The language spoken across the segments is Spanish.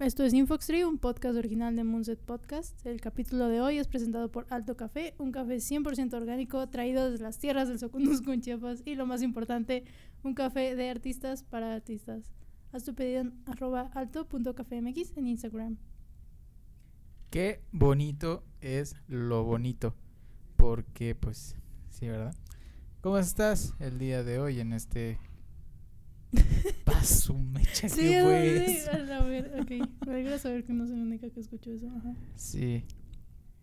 Esto es Infoxtree, un podcast original de Moonset Podcast. El capítulo de hoy es presentado por Alto Café, un café 100% orgánico traído desde las tierras del Socunusco en Chiapas y lo más importante, un café de artistas para artistas. Haz tu pedido en alto.cafemx en Instagram. Qué bonito es lo bonito. Porque, pues, sí, ¿verdad? ¿Cómo estás el día de hoy en este paso mecha Sí, que fue sí, eso? a ver, ok. Me alegra saber que no soy la única que escuchó eso. Ajá. Sí.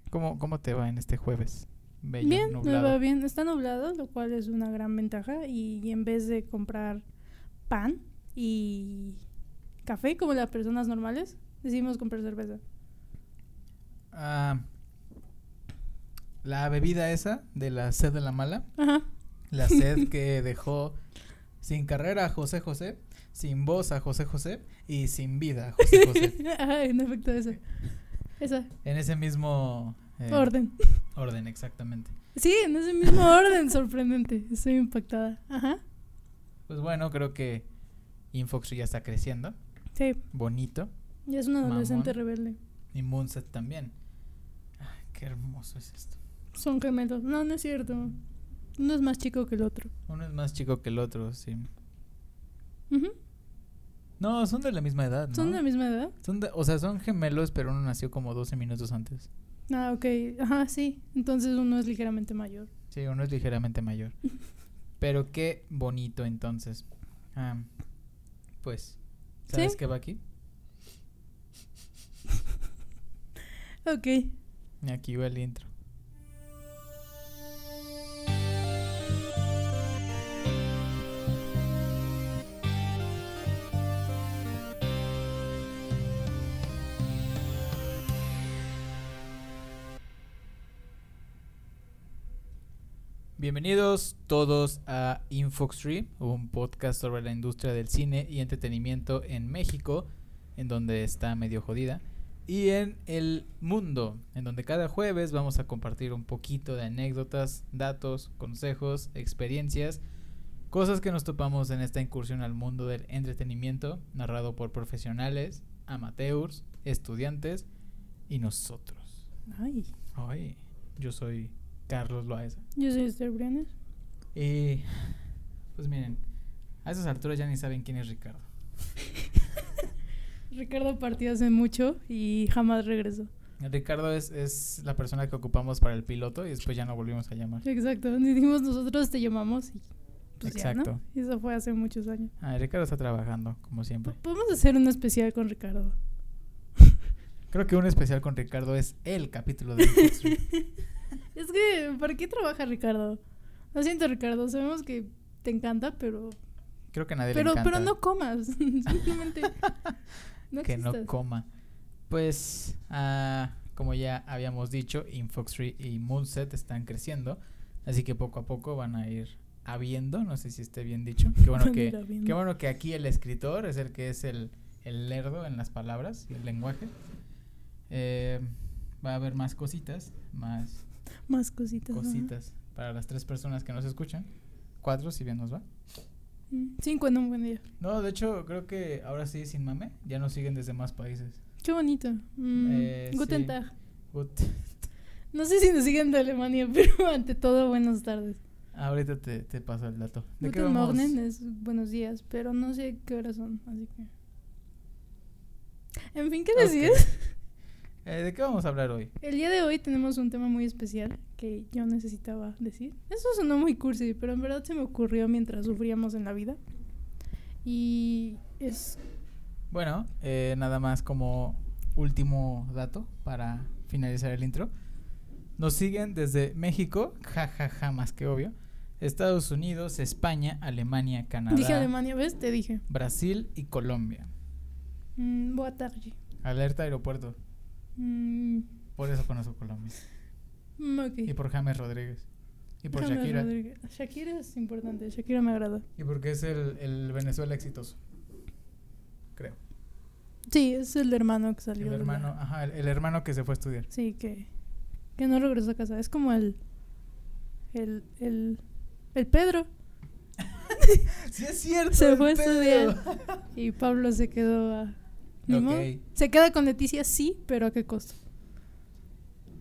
¿Cómo, ¿Cómo te va en este jueves? Bello, Bien, me nublado. va bien. Está nublado, lo cual es una gran ventaja. Y en vez de comprar pan y café como las personas normales, decidimos comprar cerveza. Ah, la bebida esa de la sed de la mala, Ajá. la sed que dejó sin carrera a José José, sin voz a José José y sin vida a José José. Ajá, en efecto, esa. Esa. en ese mismo eh, Orden. orden, exactamente. Sí, en ese mismo orden, sorprendente. Estoy impactada. Ajá. Pues bueno, creo que Infox ya está creciendo, Sí, bonito, ya es un adolescente Mamón. rebelde. y Moonset también. Ay, qué hermoso es esto. Son gemelos. No, no es cierto. Uno es más chico que el otro. Uno es más chico que el otro, sí. Ujú. No, son de la misma edad, ¿no? ¿Son de la misma edad? Son de- o sea, son gemelos, pero uno nació como 12 minutos antes. Ah, ok. Ajá, sí. Entonces uno es ligeramente mayor. Sí, uno es ligeramente mayor. Pero qué bonito entonces. Ah, pues, ¿sabes ¿Sí? qué va aquí? Ok. Aquí va el intro. Bienvenidos todos a Infoxtree, un podcast sobre la industria del cine y entretenimiento en México, en donde está medio jodida, y en el mundo, en donde cada jueves vamos a compartir un poquito de anécdotas, datos, consejos, experiencias, cosas que nos topamos en esta incursión al mundo del entretenimiento, narrado por profesionales, amateurs, estudiantes y nosotros. Ay. Ay, yo soy Carlos Loaiza. Yo soy Esther Briones. Y pues miren, a esas alturas ya ni saben quién es Ricardo. Ricardo partió hace mucho y jamás regresó. Ricardo es, es la persona que ocupamos para el piloto y después ya no volvimos a llamar. Exacto. Dijimos nosotros te llamamos y pues ya, Exacto. ¿no? Y eso fue hace muchos años. Ah, Ricardo está trabajando, como siempre. Podemos hacer un especial con Ricardo. Creo que un especial con Ricardo es el capítulo de. Es que, ¿para qué trabaja Ricardo? Lo siento, Ricardo. Sabemos que te encanta, pero Creo que a nadie pero, le encanta pero no comas. Simplemente no que no coma. Pues, ah, como ya habíamos dicho, Infoxtree y Moonset están creciendo, así que poco a poco van a ir habiendo, no sé si esté bien dicho. Qué bueno que. Qué bueno que aquí el escritor es el que es el, el lerdo en las palabras y el lenguaje. Eh, va a haber más cositas, más Más cositas. cositas para las tres personas que nos escuchan. Cuatro, si bien nos va. Mm, Cinco en un buen día. No, de hecho, creo que ahora sí, sin mame, ya nos siguen desde más países. Qué bonito. Mm, Eh, Guten sí. Tag. Gut. No sé si nos siguen de Alemania, pero ante todo, buenas tardes. Ahorita te, te paso el dato. ¿De qué Guten? Morgen es buenos días, pero no sé qué horas son, así que. En fin, ¿qué Ok. decías? Eh, ¿De qué vamos a hablar hoy? El día de hoy tenemos un tema muy especial que yo necesitaba decir. Eso sonó muy cursi, pero en verdad se me ocurrió mientras sufríamos en la vida. Y es Bueno, eh, nada más como último dato para finalizar el intro. Nos siguen desde México, jajaja, más que obvio. Estados Unidos, España, Alemania, Canadá, Dije Alemania, ¿ves? Te dije. Brasil y Colombia. Mm, boa tarde. Alerta aeropuerto. Mm, Por eso conozco Colombia. mm. Y por James Rodríguez. Y por James Shakira. Rodríguez. Shakira es importante. Shakira me agrada. Y porque es el, el Venezuela exitoso. Creo. Sí, es el hermano que salió. El la- hermano, ajá, el, el hermano que se fue a estudiar. Sí, que, que no regresó a casa. Es como el. El. El, el Pedro. Sí es cierto. Se fue a estudiar. Y Pablo se quedó a Ni Ok. modo. Se queda con Leticia, sí, pero ¿a qué costo?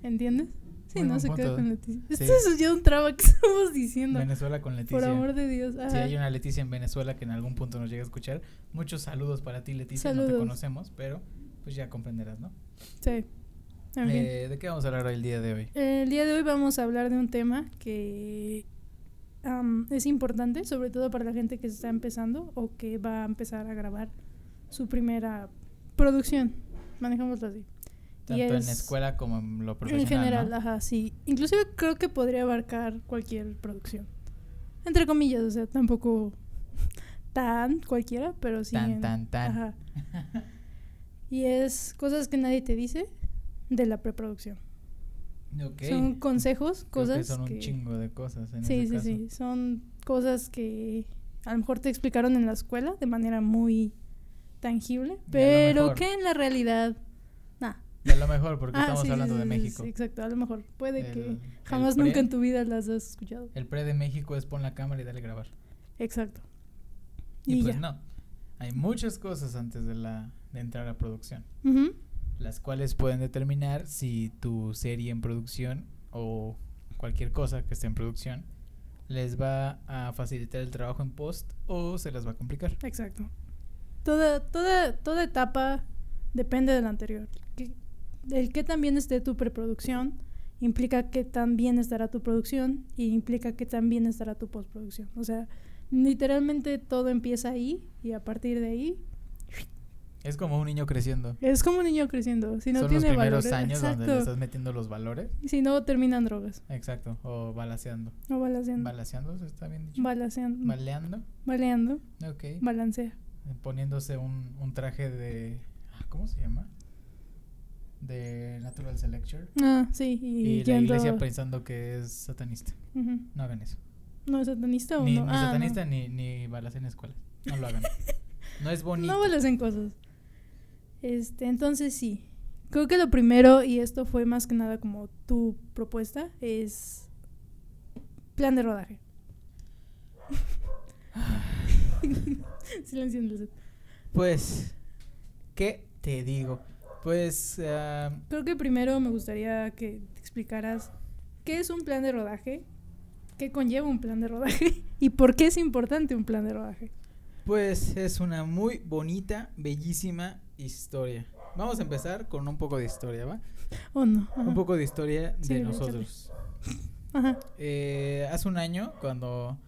¿Entiendes? Sí, Muy no se queda con Leticia. Sí. Esto es ya un traba que estamos diciendo. Venezuela con Leticia. Por amor de Dios. Si Ajá. hay una Leticia en Venezuela que en algún punto nos llega a escuchar, muchos saludos para ti, Leticia. No te Saludos. conocemos, pero pues ya comprenderás, ¿no? Sí. En fin. Eh, ¿De qué vamos a hablar hoy el día de hoy? El día de hoy vamos a hablar de un tema que am, es importante, sobre todo para la gente que se está empezando o que va a empezar a grabar su primera producción. Manejámoslo así. Tanto en es- escuela como en lo En profesional. general, ¿no? ajá, sí. Inclusive creo que podría abarcar cualquier producción. Entre comillas, o sea, tampoco tan cualquiera, pero sí. Tan, en- tan, tan. Ajá. Y es cosas que nadie te dice de la preproducción. Ok. Son consejos, Creo que cosas son un que... chingo de cosas en Sí, ese sí, caso. sí. Son cosas que a lo mejor te explicaron en la escuela de manera muy tangible, pero que en la realidad. Y a lo mejor, porque Ah, estamos sí, hablando sí, de México. sí, exacto, a lo mejor. Puede El- que jamás pre- nunca en tu vida las has escuchado. El pre de México es pon la cámara y dale grabar. Exacto. Y, Y, pues ya. no. Hay muchas cosas antes de la de entrar a producción, las cuales pueden determinar si tu serie en producción o cualquier cosa que esté en producción les va a facilitar el trabajo en post o se las va a complicar. Exacto. Toda, toda, toda etapa depende de la anterior. Que- el que también esté tu preproducción implica que también estará tu producción y implica que también estará tu postproducción. O sea, literalmente todo empieza ahí y a partir de ahí Es como un niño creciendo. es como un niño creciendo. Si no Son los tiene primeros valores, años donde le estás metiendo los valores. Si no terminan drogas Exacto. O balaseando. o balanceando. ¿Balaseando? ¿se ¿Está bien dicho? Balanceando. ¿Baleando? Baleando. Ok. Balancea. Poniéndose un, un traje de... ah, ¿Cómo se llama? De Natural Selection. Ah, sí. Y, Y, la iglesia pensando que es satanista. No hagan eso. ¿No es satanista o Ni, no? ni Ah, no. satanista ni, ni balas en escuelas. No lo hagan. no es bonito. No hacen cosas. Este, entonces sí. Creo que lo primero, y esto fue más que nada como tu propuesta, es plan de rodaje. Silencio en el set. Pues, ¿qué te digo? Pues, ah, Creo que primero me gustaría que te explicaras qué es un plan de rodaje, qué conlleva un plan de rodaje y por qué es importante un plan de rodaje. pues es una muy bonita, bellísima historia. Vamos a empezar con un poco de historia, ¿va? ¿O no? Ajá. Un poco de historia de Sí, nosotros. Ajá. Eh, hace un año, cuando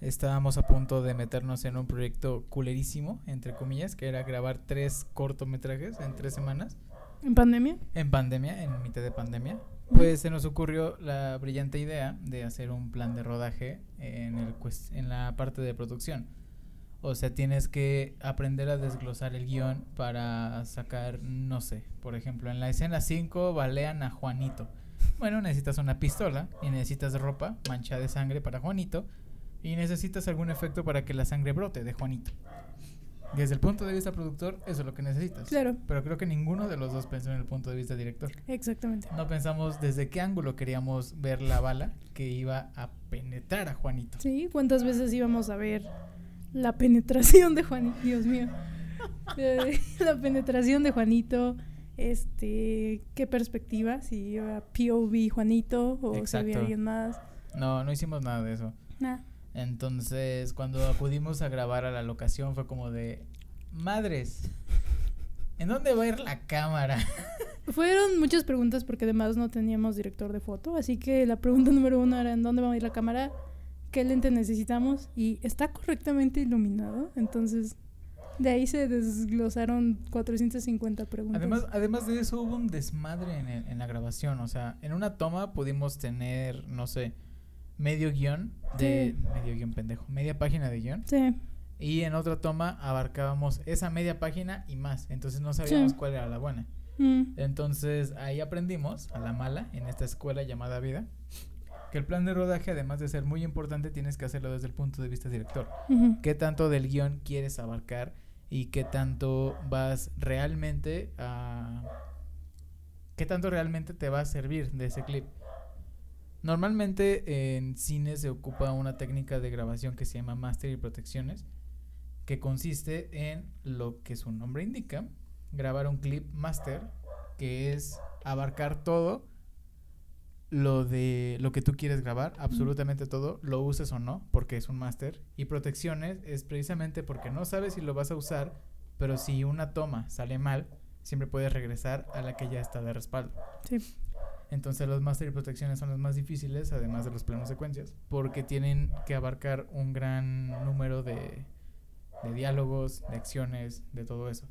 estábamos a punto de meternos en un proyecto culerísimo, entre comillas, que era grabar tres cortometrajes en tres semanas, ¿En pandemia? en pandemia, en mitad de pandemia, pues se nos ocurrió la brillante idea de hacer un plan de rodaje en, el, cues- en la parte de producción. O sea, tienes que aprender a desglosar el guion para sacar, no sé, por ejemplo, en la escena 5 balean a Juanito. Bueno, necesitas una pistola y necesitas ropa mancha de sangre para Juanito y necesitas algún efecto para que la sangre brote de Juanito. Desde el punto de vista productor, eso es lo que necesitas. Claro. Pero creo que ninguno de los dos pensó en el punto de vista director. Exactamente. No pensamos desde qué ángulo queríamos ver la bala que iba a penetrar a Juanito. Sí, ¿cuántas veces íbamos a ver la penetración de Juanito? Dios mío. Eh, la penetración de Juanito, este, qué perspectiva, si iba POV Juanito o si había alguien más. No, no hicimos nada de eso. Nah. Entonces, cuando acudimos a grabar a la locación fue como de, madres, ¿en dónde va a ir la cámara? Fueron muchas preguntas porque además no teníamos director de foto, así que la pregunta número uno era ¿en dónde va a ir la cámara? ¿Qué lente necesitamos? Y está correctamente iluminado, entonces de ahí se desglosaron 450 preguntas. Además, además de eso hubo un desmadre en, el- en la grabación. O sea, en una toma pudimos tener, no sé, medio guion de... Sí. Medio guion pendejo. Media página de guion. sí, Y en otra toma abarcábamos esa media página y más. Entonces no sabíamos Sí. cuál era la buena. mm, Entonces ahí aprendimos a la mala en esta escuela llamada vida que el plan de rodaje además de ser muy importante tienes que hacerlo desde el punto de vista director. ¿Qué tanto del guion quieres abarcar y qué tanto vas realmente a qué tanto realmente te va a servir de ese clip? Normalmente en cine se ocupa una técnica de grabación que se llama master y protecciones, que consiste en lo que su nombre indica, grabar un clip master, que es abarcar todo lo de lo que tú quieres grabar, absolutamente todo, lo uses o no, porque es un máster. Y protecciones es precisamente porque no sabes si lo vas a usar, pero si una toma sale mal, siempre puedes regresar a la que ya está de respaldo. Sí. Entonces los máster y protecciones son los más difíciles, además de los planos secuencias, porque tienen que abarcar un gran número de, de diálogos, de acciones, de todo eso.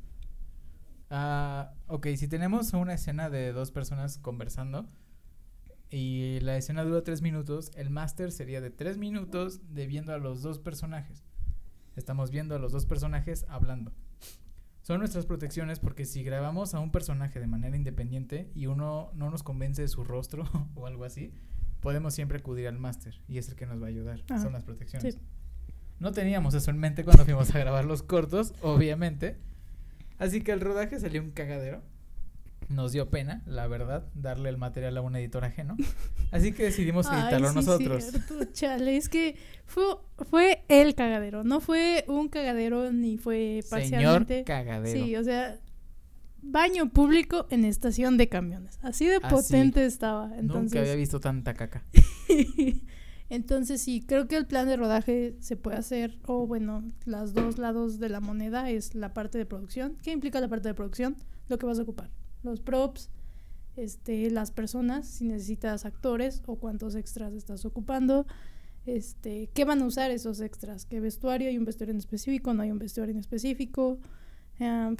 Ah, ok, si tenemos una escena de dos personas conversando y la escena dura tres minutos, el máster sería de tres minutos de viendo a los dos personajes. Estamos viendo a los dos personajes hablando. Son nuestras protecciones porque si grabamos a un personaje de manera independiente y uno no nos convence de su rostro o algo así, podemos siempre acudir al máster y es el que nos va a ayudar. Ajá. Son las protecciones. Sí. No teníamos eso en mente cuando fuimos a grabar los cortos, obviamente. Así que el rodaje salió un cagadero. Nos dio pena, la verdad, darle el material a un editor ajeno. Así que decidimos Ay, editarlo sí, nosotros. cierto, chale, es que fue, fue el cagadero, no fue un cagadero ni fue Señor parcialmente. cagadero. Sí, o sea, baño público en estación de camiones. Así de Así. potente estaba. Nunca Entonces, había visto tanta caca. entonces sí, creo que el plan de rodaje se puede hacer, o bueno, los dos lados de la moneda es la parte de producción. ¿Qué implica la parte de producción? Lo que vas a ocupar. Los props, este, las personas, si necesitas actores o cuántos extras estás ocupando. Este, ¿qué van a usar esos extras? ¿Qué vestuario? ¿Hay un vestuario en específico? ¿No hay un vestuario en específico? Em,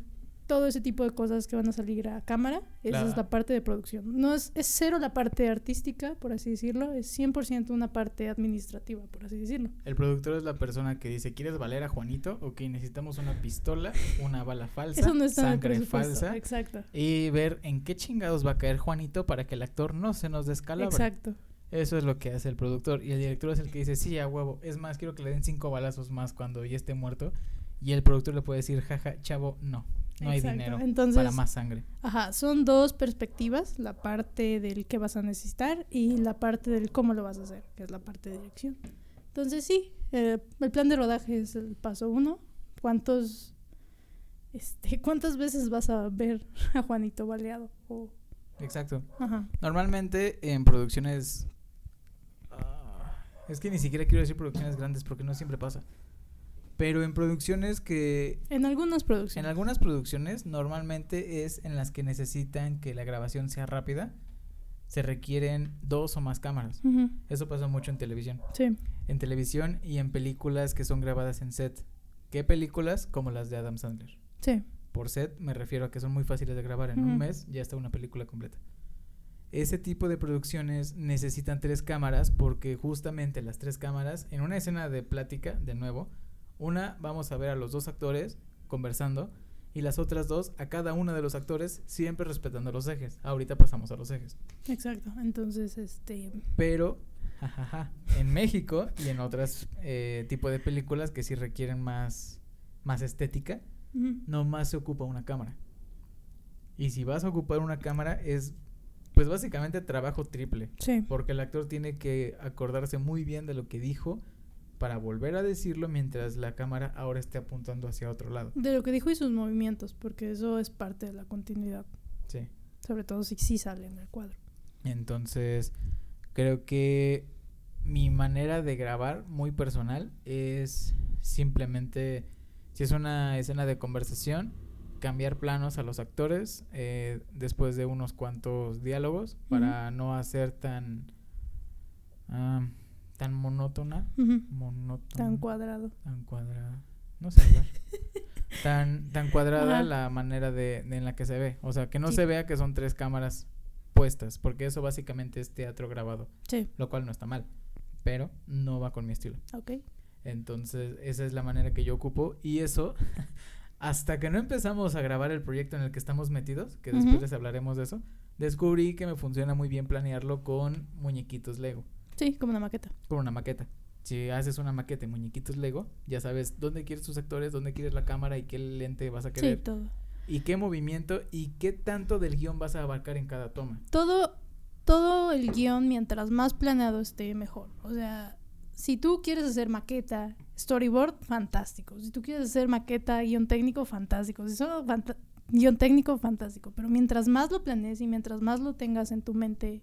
todo ese tipo de cosas que van a salir a cámara, esa es la parte de producción. No es, es cero la parte artística, por así decirlo, es 100% una parte administrativa, por así decirlo. El productor es la persona que dice, ¿quieres valer a Juanito? Ok, necesitamos una pistola, una bala falsa, Eso no está en el sangre falsa. Exacto. Y ver en qué chingados va a caer Juanito para que el actor no se nos descalabre. Exacto. Eso es lo que hace el productor. Y el director es el que dice, sí, a huevo. Es más, quiero que le den cinco balazos más cuando ya esté muerto. Y el productor le puede decir, jaja, chavo, no. No hay dinero Entonces, para más sangre. Ajá, son dos perspectivas, la parte del qué vas a necesitar y la parte del cómo lo vas a hacer, que es la parte de dirección. Entonces sí, eh, el plan de rodaje es el paso uno. ¿Cuántos, este, cuántas veces vas a ver a Juanito baleado? O, Exacto. ajá, Normalmente en producciones... ah, es que ni siquiera quiero decir producciones grandes porque no siempre pasa. Pero en producciones que en algunas En producciones. algunas producciones normalmente es en las que necesitan que la grabación sea rápida, se requieren dos o más cámaras. Eso pasa mucho en televisión. Sí, En televisión y en películas que son grabadas en set. ¿Qué películas? Como las de Adam Sandler. sí, Por set me refiero a que son muy fáciles de grabar. En un mes ya está una película completa. Ese tipo de producciones necesitan tres cámaras porque justamente las tres cámaras, en una escena de plática, de nuevo, una vamos a ver a los dos actores conversando y las otras dos a cada uno de los actores siempre respetando los ejes. Ahorita pasamos a los ejes. exacto. Entonces, este, Pero, jajaja, en México y en otras eh, tipo de películas que sí requieren más, más estética, ujú, nomás se ocupa una cámara. Y si vas a ocupar una cámara es pues básicamente trabajo triple, sí, porque el actor tiene que acordarse muy bien de lo que dijo para volver a decirlo mientras la cámara ahora esté apuntando hacia otro lado. de lo que dijo y sus movimientos, porque eso es parte de la continuidad, Sí. sobre todo si sí sale en el cuadro. Entonces, creo que mi manera de grabar muy personal es simplemente, si es una escena de conversación, cambiar planos a los actores eh, después de unos cuantos diálogos para no hacer tan ah, tan monótona, monótona, Tan cuadrado. tan cuadrada, no sé hablar. tan tan cuadrada la manera de, de en la que se ve, o sea, que no Sí. se vea que son tres cámaras puestas, porque eso básicamente es teatro grabado, Sí, lo cual no está mal, pero no va con mi estilo. ok. Entonces, esa es la manera que yo ocupo y eso hasta que no empezamos a grabar el proyecto en el que estamos metidos, que después les hablaremos de eso, descubrí que me funciona muy bien planearlo con muñequitos Lego Sí, como una maqueta. con una maqueta. Si haces una maqueta de muñequitos Lego, ya sabes dónde quieres tus actores, dónde quieres la cámara y qué lente vas a Sí, querer. todo. y qué movimiento y qué tanto del guion vas a abarcar en cada toma. Todo, todo el guion, mientras más planeado esté, mejor. O sea, si tú quieres hacer maqueta, storyboard, fantástico. Si tú quieres hacer maqueta, guion técnico, fantástico. Si solo guion técnico, fantástico. Pero mientras más lo planees y mientras más lo tengas en tu mente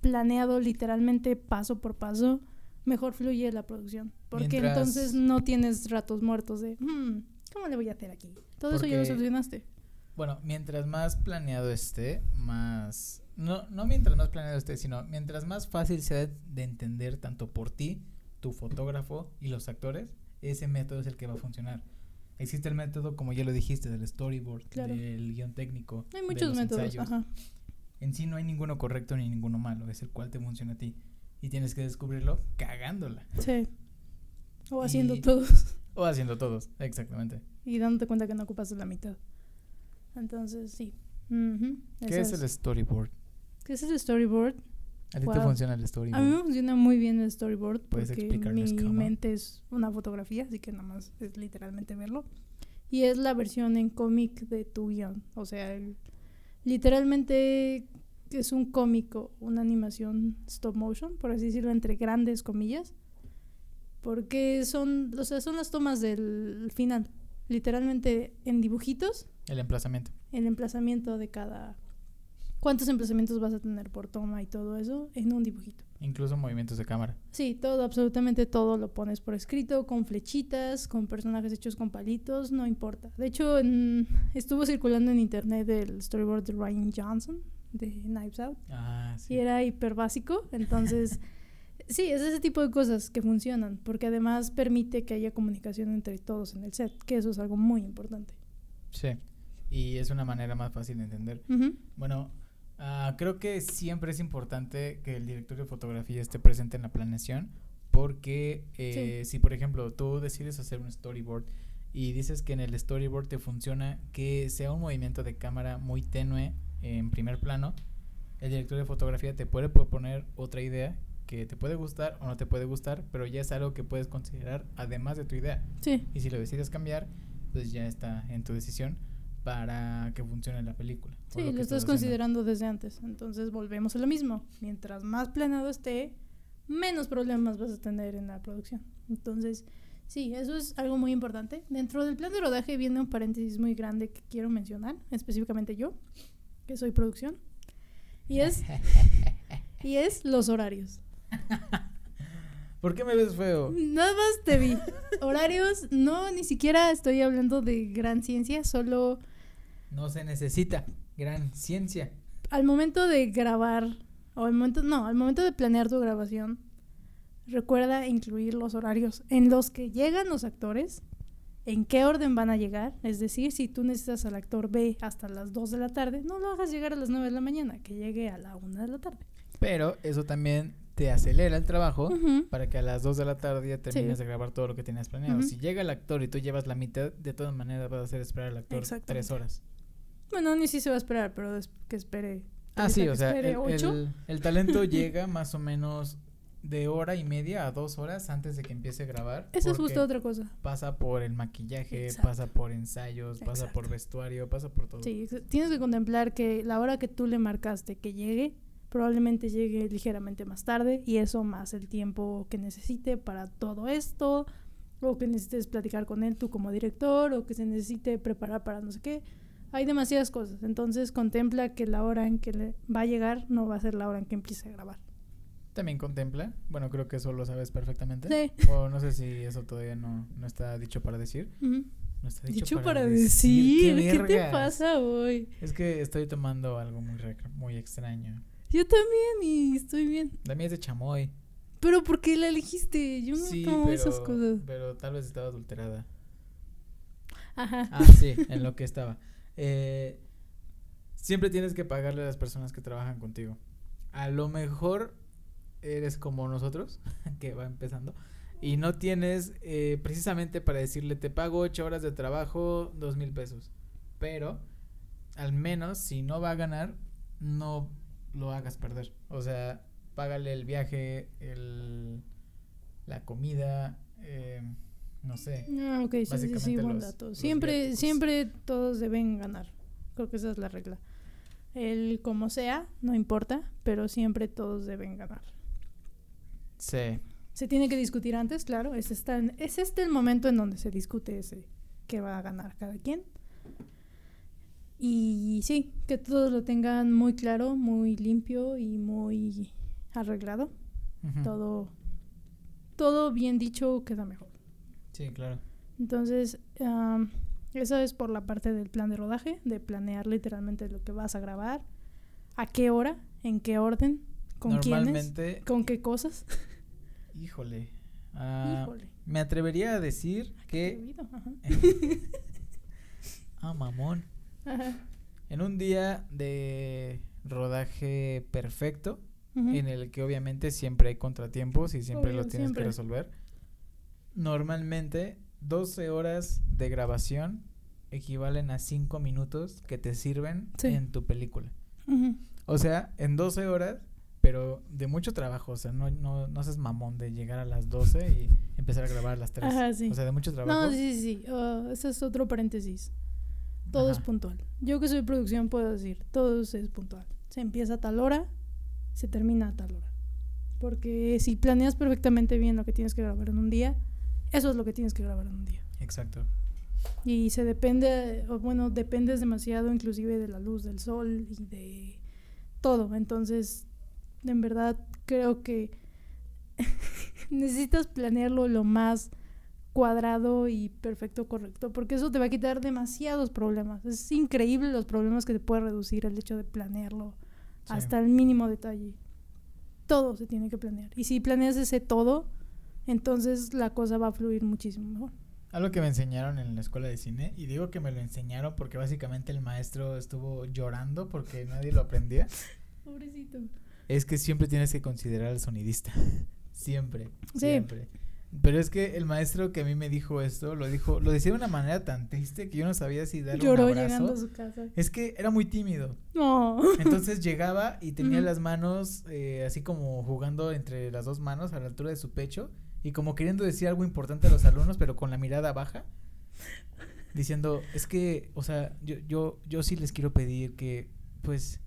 planeado literalmente paso por paso, mejor fluye la producción. Porque Mientras- entonces no tienes ratos muertos de, "Hmm, ¿cómo le voy a hacer aquí? Todo eso ya lo solucionaste. Bueno, mientras más planeado esté, más... No, no mientras más planeado esté, sino mientras más fácil sea de entender tanto por ti, tu fotógrafo y los actores, ese método es el que va a funcionar. Existe el método, como ya lo dijiste, del storyboard, Claro. del guion técnico. Hay de muchos los métodos, ensayos. ajá. En sí no hay ninguno correcto ni ninguno malo, es el cual te funciona a ti. Y tienes que descubrirlo cagándola. Sí. O haciendo Y- todos O haciendo todos, exactamente. y dándote cuenta que no ocupas la mitad. Entonces, sí. ¿Qué es el storyboard? ¿Qué es el storyboard? ¿A ti te funciona el A storyboard? mí me funciona muy bien el storyboard ¿Puedes porque mi cómo? mente es una fotografía, así que nada más es literalmente verlo. Y es la versión en cómic de tu guion. O sea, el- literalmente es un cómico, una animación stop motion, por así decirlo, entre grandes comillas. Porque son, o sea, son las tomas del final. Literalmente en dibujitos El emplazamiento. el emplazamiento de cada... ¿Cuántos emplazamientos vas a tener por toma y todo eso en un dibujito? Incluso movimientos de cámara. Sí, todo, absolutamente todo lo pones por escrito, con flechitas, con personajes hechos con palitos, no importa. De hecho, en- estuvo circulando en internet el storyboard de Ryan Johnson de Knives Out Ah, sí. y era hiper básico, entonces sí, es ese tipo de cosas que funcionan, porque además permite que haya comunicación entre todos en el set, que eso es algo muy importante. Sí. Y es una manera más fácil de entender. Bueno, ah, creo que siempre es importante que el director de fotografía esté presente en la planeación porque eh, si por ejemplo tú decides hacer un storyboard y dices que en el storyboard te funciona que sea un movimiento de cámara muy tenue en primer plano, el director de fotografía te puede proponer otra idea que te puede gustar o no te puede gustar, pero ya es algo que puedes considerar además de tu idea. Sí, Y si lo decides cambiar, pues ya está en tu decisión para que funcione la película. Sí, lo estás considerando desde antes. Entonces volvemos a lo mismo. Mientras más planeado esté, menos problemas vas a tener en la producción. Entonces, sí, eso es algo muy importante. Dentro del plan de rodaje viene un paréntesis muy grande que quiero mencionar, específicamente yo, que soy producción. Y es, y es los horarios. ¿Por qué me ves feo? Nada más te vi. Horarios, no, ni siquiera estoy hablando de gran ciencia, solo No se necesita gran ciencia. al momento de grabar, o al momento, no, al momento de planear tu grabación, recuerda incluir los horarios en los que llegan los actores, en qué orden van a llegar, es decir, si tú necesitas al actor B hasta las 2 de la tarde, no lo hagas llegar a las 9 de la mañana, que llegue a la 1 de la tarde. Pero eso también te acelera el trabajo para que a las 2 de la tarde ya termines Sí. de grabar todo lo que tenías planeado. Si llega el actor y tú llevas la mitad, de todas maneras vas a hacer esperar al actor Exactamente. tres horas. Bueno, ni si se va a esperar, pero que espere. Ah, sí, o sea, el, ocho. el- el talento llega más o menos de hora y media a dos horas antes de que empiece a grabar. Eso es justo otra cosa. Pasa por el maquillaje, Exacto. pasa por ensayos, pasa por vestuario, pasa por todo. Sí, tienes que contemplar que la hora que tú le marcaste que llegue, probablemente llegue ligeramente más tarde y eso más el tiempo que necesite para todo esto, o que necesites platicar con él tú como director, o que se necesite preparar para no sé qué. Hay demasiadas cosas, entonces contempla que la hora en que le va a llegar no va a ser la hora en que empiece a grabar. También contempla, bueno, creo que eso lo sabes perfectamente. Sí. O no sé si eso todavía no, no está dicho para decir. Ujú. No está Dicho, para, decir, ¿qué, te vergas? pasa hoy? Es que estoy tomando algo muy, muy extraño. Yo también y estoy bien. La mía es de chamoy. Pero ¿por qué la elegiste? Yo no sí, tomo pero, esas cosas. pero tal vez estaba adulterada. Ajá. Ah, sí, en lo que estaba. Eh, siempre tienes que pagarle a las personas que trabajan contigo. A lo mejor eres como nosotros, que va empezando, y no tienes eh, precisamente para decirle te pago ocho horas de trabajo, dos mil pesos. Pero al menos si no va a ganar, no lo hagas perder. O sea, págale el viaje, el, la comida, eh, no sé. Ah, ok, sí, sí, sí, buen los- dato. los Siempre, siempre todos deben ganar. Creo que esa es la regla. El como sea, no importa, pero siempre todos deben ganar. Sí. Se tiene que discutir antes, claro. Es, esta- es este el momento en donde se discute ese que va a ganar cada quien. Y sí, que todos lo tengan muy claro, muy limpio y muy arreglado. Todo, todo bien dicho queda mejor. Sí, claro. Entonces, am, eso es por la parte del plan de rodaje, de planear literalmente lo que vas a grabar, a qué hora, en qué orden, con quiénes, con qué cosas. híjole. ah, Híjole. me atrevería a decir que. atrevido, ajá. ah, mamón. Ajá. En un día de rodaje perfecto, en el que obviamente siempre hay contratiempos y siempre Obvio, los tienes siempre. que resolver. Normalmente 12 horas de grabación equivalen a 5 minutos que te sirven Sí. en tu película. O sea, en 12 horas, pero de mucho trabajo, o sea, no, no, no seas mamón de llegar a las 12 y empezar a grabar a las 3. Ajá, sí. O sea, de mucho trabajo. No, sí, sí, sí. ah, ese es otro paréntesis. Todo es puntual. Yo que soy producción puedo decir, todo es puntual. Se empieza a tal hora, se termina a tal hora. Porque si planeas perfectamente bien lo que tienes que grabar en un día, eso es lo que tienes que grabar en un día. Exacto. Y se depende, o bueno, dependes demasiado inclusive de la luz del sol y de todo. Entonces, en verdad creo que necesitas planearlo lo más cuadrado y perfecto, correcto, porque eso te va a quitar demasiados problemas. Es increíble los problemas que te puede reducir el hecho de planearlo Sí. hasta el mínimo detalle. Todo se tiene que planear. Y si planeas ese todo, entonces la cosa va a fluir muchísimo mejor. Algo que me enseñaron en la escuela de cine, y digo que me lo enseñaron porque básicamente el maestro estuvo llorando porque nadie lo aprendía, Pobrecito. es que siempre tienes que considerar al sonidista. Siempre, Sí. siempre. Pero es que el maestro que a mí me dijo esto, lo dijo, lo decía de una manera tan triste que yo no sabía si darle Lloró un abrazo. llegando a su casa. Es que era muy tímido. No. Entonces llegaba y tenía las manos eh, así como jugando entre las dos manos a la altura de su pecho y como queriendo decir algo importante a los alumnos, pero con la mirada baja. Diciendo, es que, o sea, yo, yo, yo sí les quiero pedir que, pues,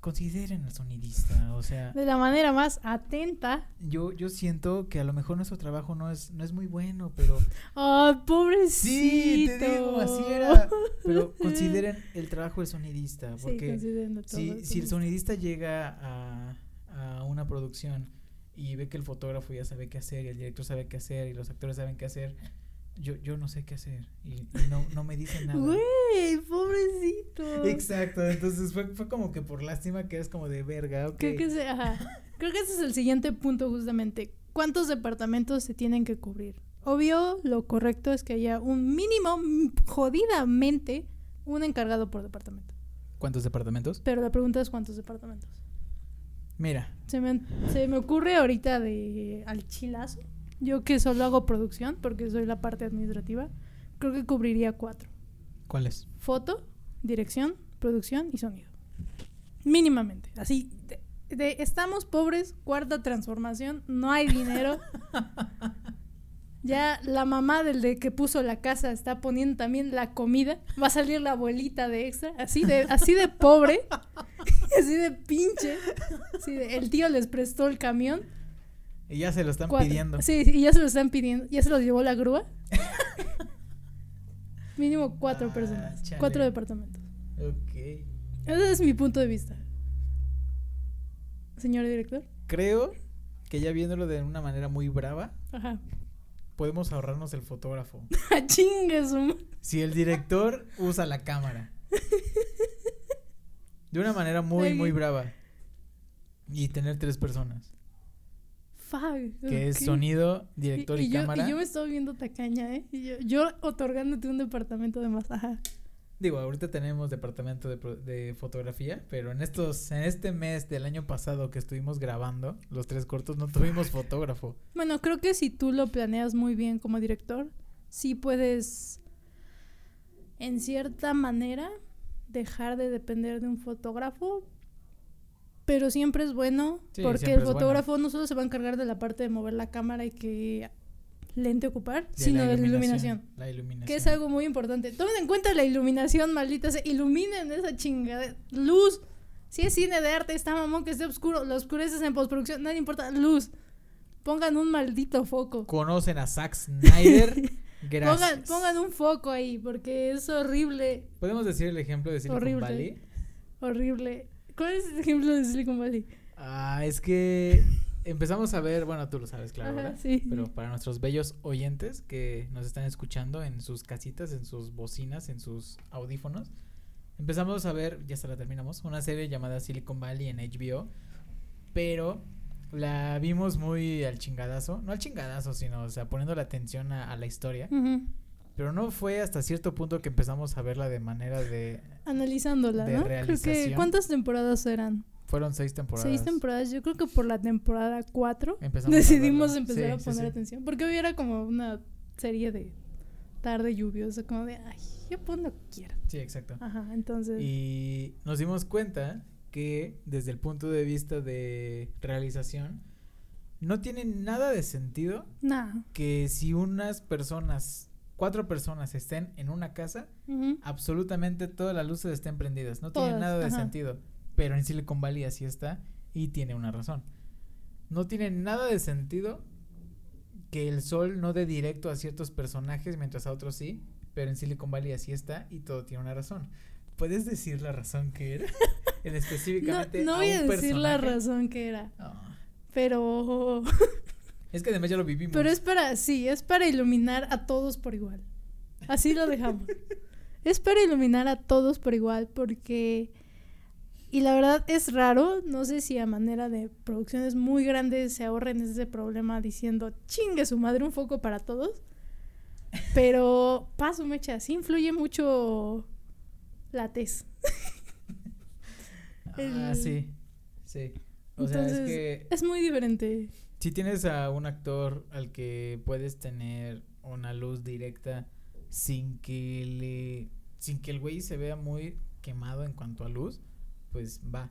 consideren al sonidista. O sea, De la manera más atenta. yo, yo siento que a lo mejor nuestro trabajo no es, no es muy bueno, pero ¡Ay, pobrecito! sí, te digo, así era. Pero consideren el trabajo del sonidista, porque si, si el sonidista llega a, a una producción y ve que el fotógrafo ya sabe qué hacer y el director sabe qué hacer y los actores saben qué hacer, yo, yo no sé qué hacer y, y no, no me dicen nada. Güey, pobrecito. Exacto, entonces fue, fue como que por lástima que es como de verga, ok. Creo que, se- ajá. Creo que ese es el siguiente punto justamente. ¿Cuántos departamentos se tienen que cubrir? Obvio, lo correcto es que haya un mínimo, jodidamente, un encargado por departamento. ¿Cuántos departamentos? Pero la pregunta es cuántos departamentos. Mira, Se me, se me ocurre ahorita de al chilazo. Yo que solo hago producción porque soy la parte administrativa, creo que cubriría cuatro. ¿cuáles? Foto, dirección, producción y sonido. Mínimamente. Así, de, de estamos pobres, cuarta transformación, no hay dinero. Ya la mamá del de que puso la casa está poniendo también la comida. Va a salir la abuelita de extra. Así de, así de pobre. Así de pinche. Así de, el tío les prestó el camión. Y ya se lo están Cuatro. pidiendo. Sí, y ya se lo están pidiendo. Ya se los llevó la grúa. Mínimo cuatro Ah, personas. chale. Cuatro departamentos. Ok. Ese es mi punto de vista. Señor director. Creo que ya viéndolo de una manera muy brava, Ajá. Podemos ahorrarnos el fotógrafo. Chingue su ma- Si el director usa la cámara. De una manera muy, muy brava. Y tener tres personas. Fuck. Que es sonido, director y, yo, cámara. Y yo me estoy viendo tacaña, ¿eh? Y yo, yo otorgándote un departamento de más. Digo, ahorita tenemos departamento de, de fotografía, pero en estos, en este mes del año pasado que estuvimos grabando los tres cortos, no tuvimos fotógrafo. Bueno, creo que si tú lo planeas muy bien como director, sí puedes, en cierta manera, dejar de depender de un fotógrafo. Pero siempre es bueno, Sí, porque el es bueno. fotógrafo no solo se va a encargar de la parte de mover la cámara y que lente ocupar, De sino de la iluminación. La iluminación. Que es algo muy importante. Tomen en cuenta la iluminación, maldita sea. Iluminen esa chingada. Luz. Si es cine de arte, está mamón que esté oscuro. Lo oscureces en postproducción. Nadie importa. Luz. Pongan un maldito foco. Conocen a Zack Snyder. Gracias. Pongan, pongan un foco ahí, porque es horrible, ¿Podemos decir el ejemplo de Silicon Horrible. Valley? horrible. ¿Cuál es el ejemplo de Silicon Valley? Ah, es que empezamos a ver, bueno, tú lo sabes, claro, Ajá, sí. Pero para nuestros bellos oyentes que nos están escuchando en sus casitas, en sus bocinas, en sus audífonos, empezamos a ver, ya se la terminamos, una serie llamada Silicon Valley en HBO, pero la vimos muy al chingadazo, no al chingadazo, sino, o sea, poniendo la atención a, a la historia, pero no fue hasta cierto punto que empezamos a verla de manera de... Analizándola, De ¿no? Creo que, realización. ¿cuántas temporadas eran? Fueron seis temporadas. Seis temporadas. Yo creo que por la temporada cuatro Empezamos decidimos empezar Sí, a poner sí. atención. Porque hoy era como una serie de tarde lluviosa, como de, ay, yo pongo lo que quiera. Sí, exacto. Ajá, entonces. Y nos dimos cuenta que desde el punto de vista de realización, no tiene nada de sentido Nah. que si unas personas, cuatro personas estén en una casa, absolutamente todas las luces estén prendidas. No tiene nada de ajá. sentido. Pero en Silicon Valley así está y tiene una razón. No tiene nada de sentido que el sol no dé directo a ciertos personajes mientras a otros sí, pero en Silicon Valley así está y todo tiene una razón. ¿Puedes decir la razón que era? en No, específicamente no voy a un decir la razón que era, Ah, pero. es que además ya lo vivimos. Pero es para, sí, es para iluminar a todos por igual. Así lo dejamos. es para iluminar a todos por igual porque... Y la verdad es raro, no sé si a manera de producciones muy grandes se ahorren ese problema diciendo, chingue su madre, un foco para todos. Pero, paso, mecha, sí influye mucho la tez. Ah, sí. Sí. O sea, es que Es muy diferente. Si tienes a un actor al que puedes tener una luz directa sin que le sin que el güey se vea muy quemado en cuanto a luz, pues va.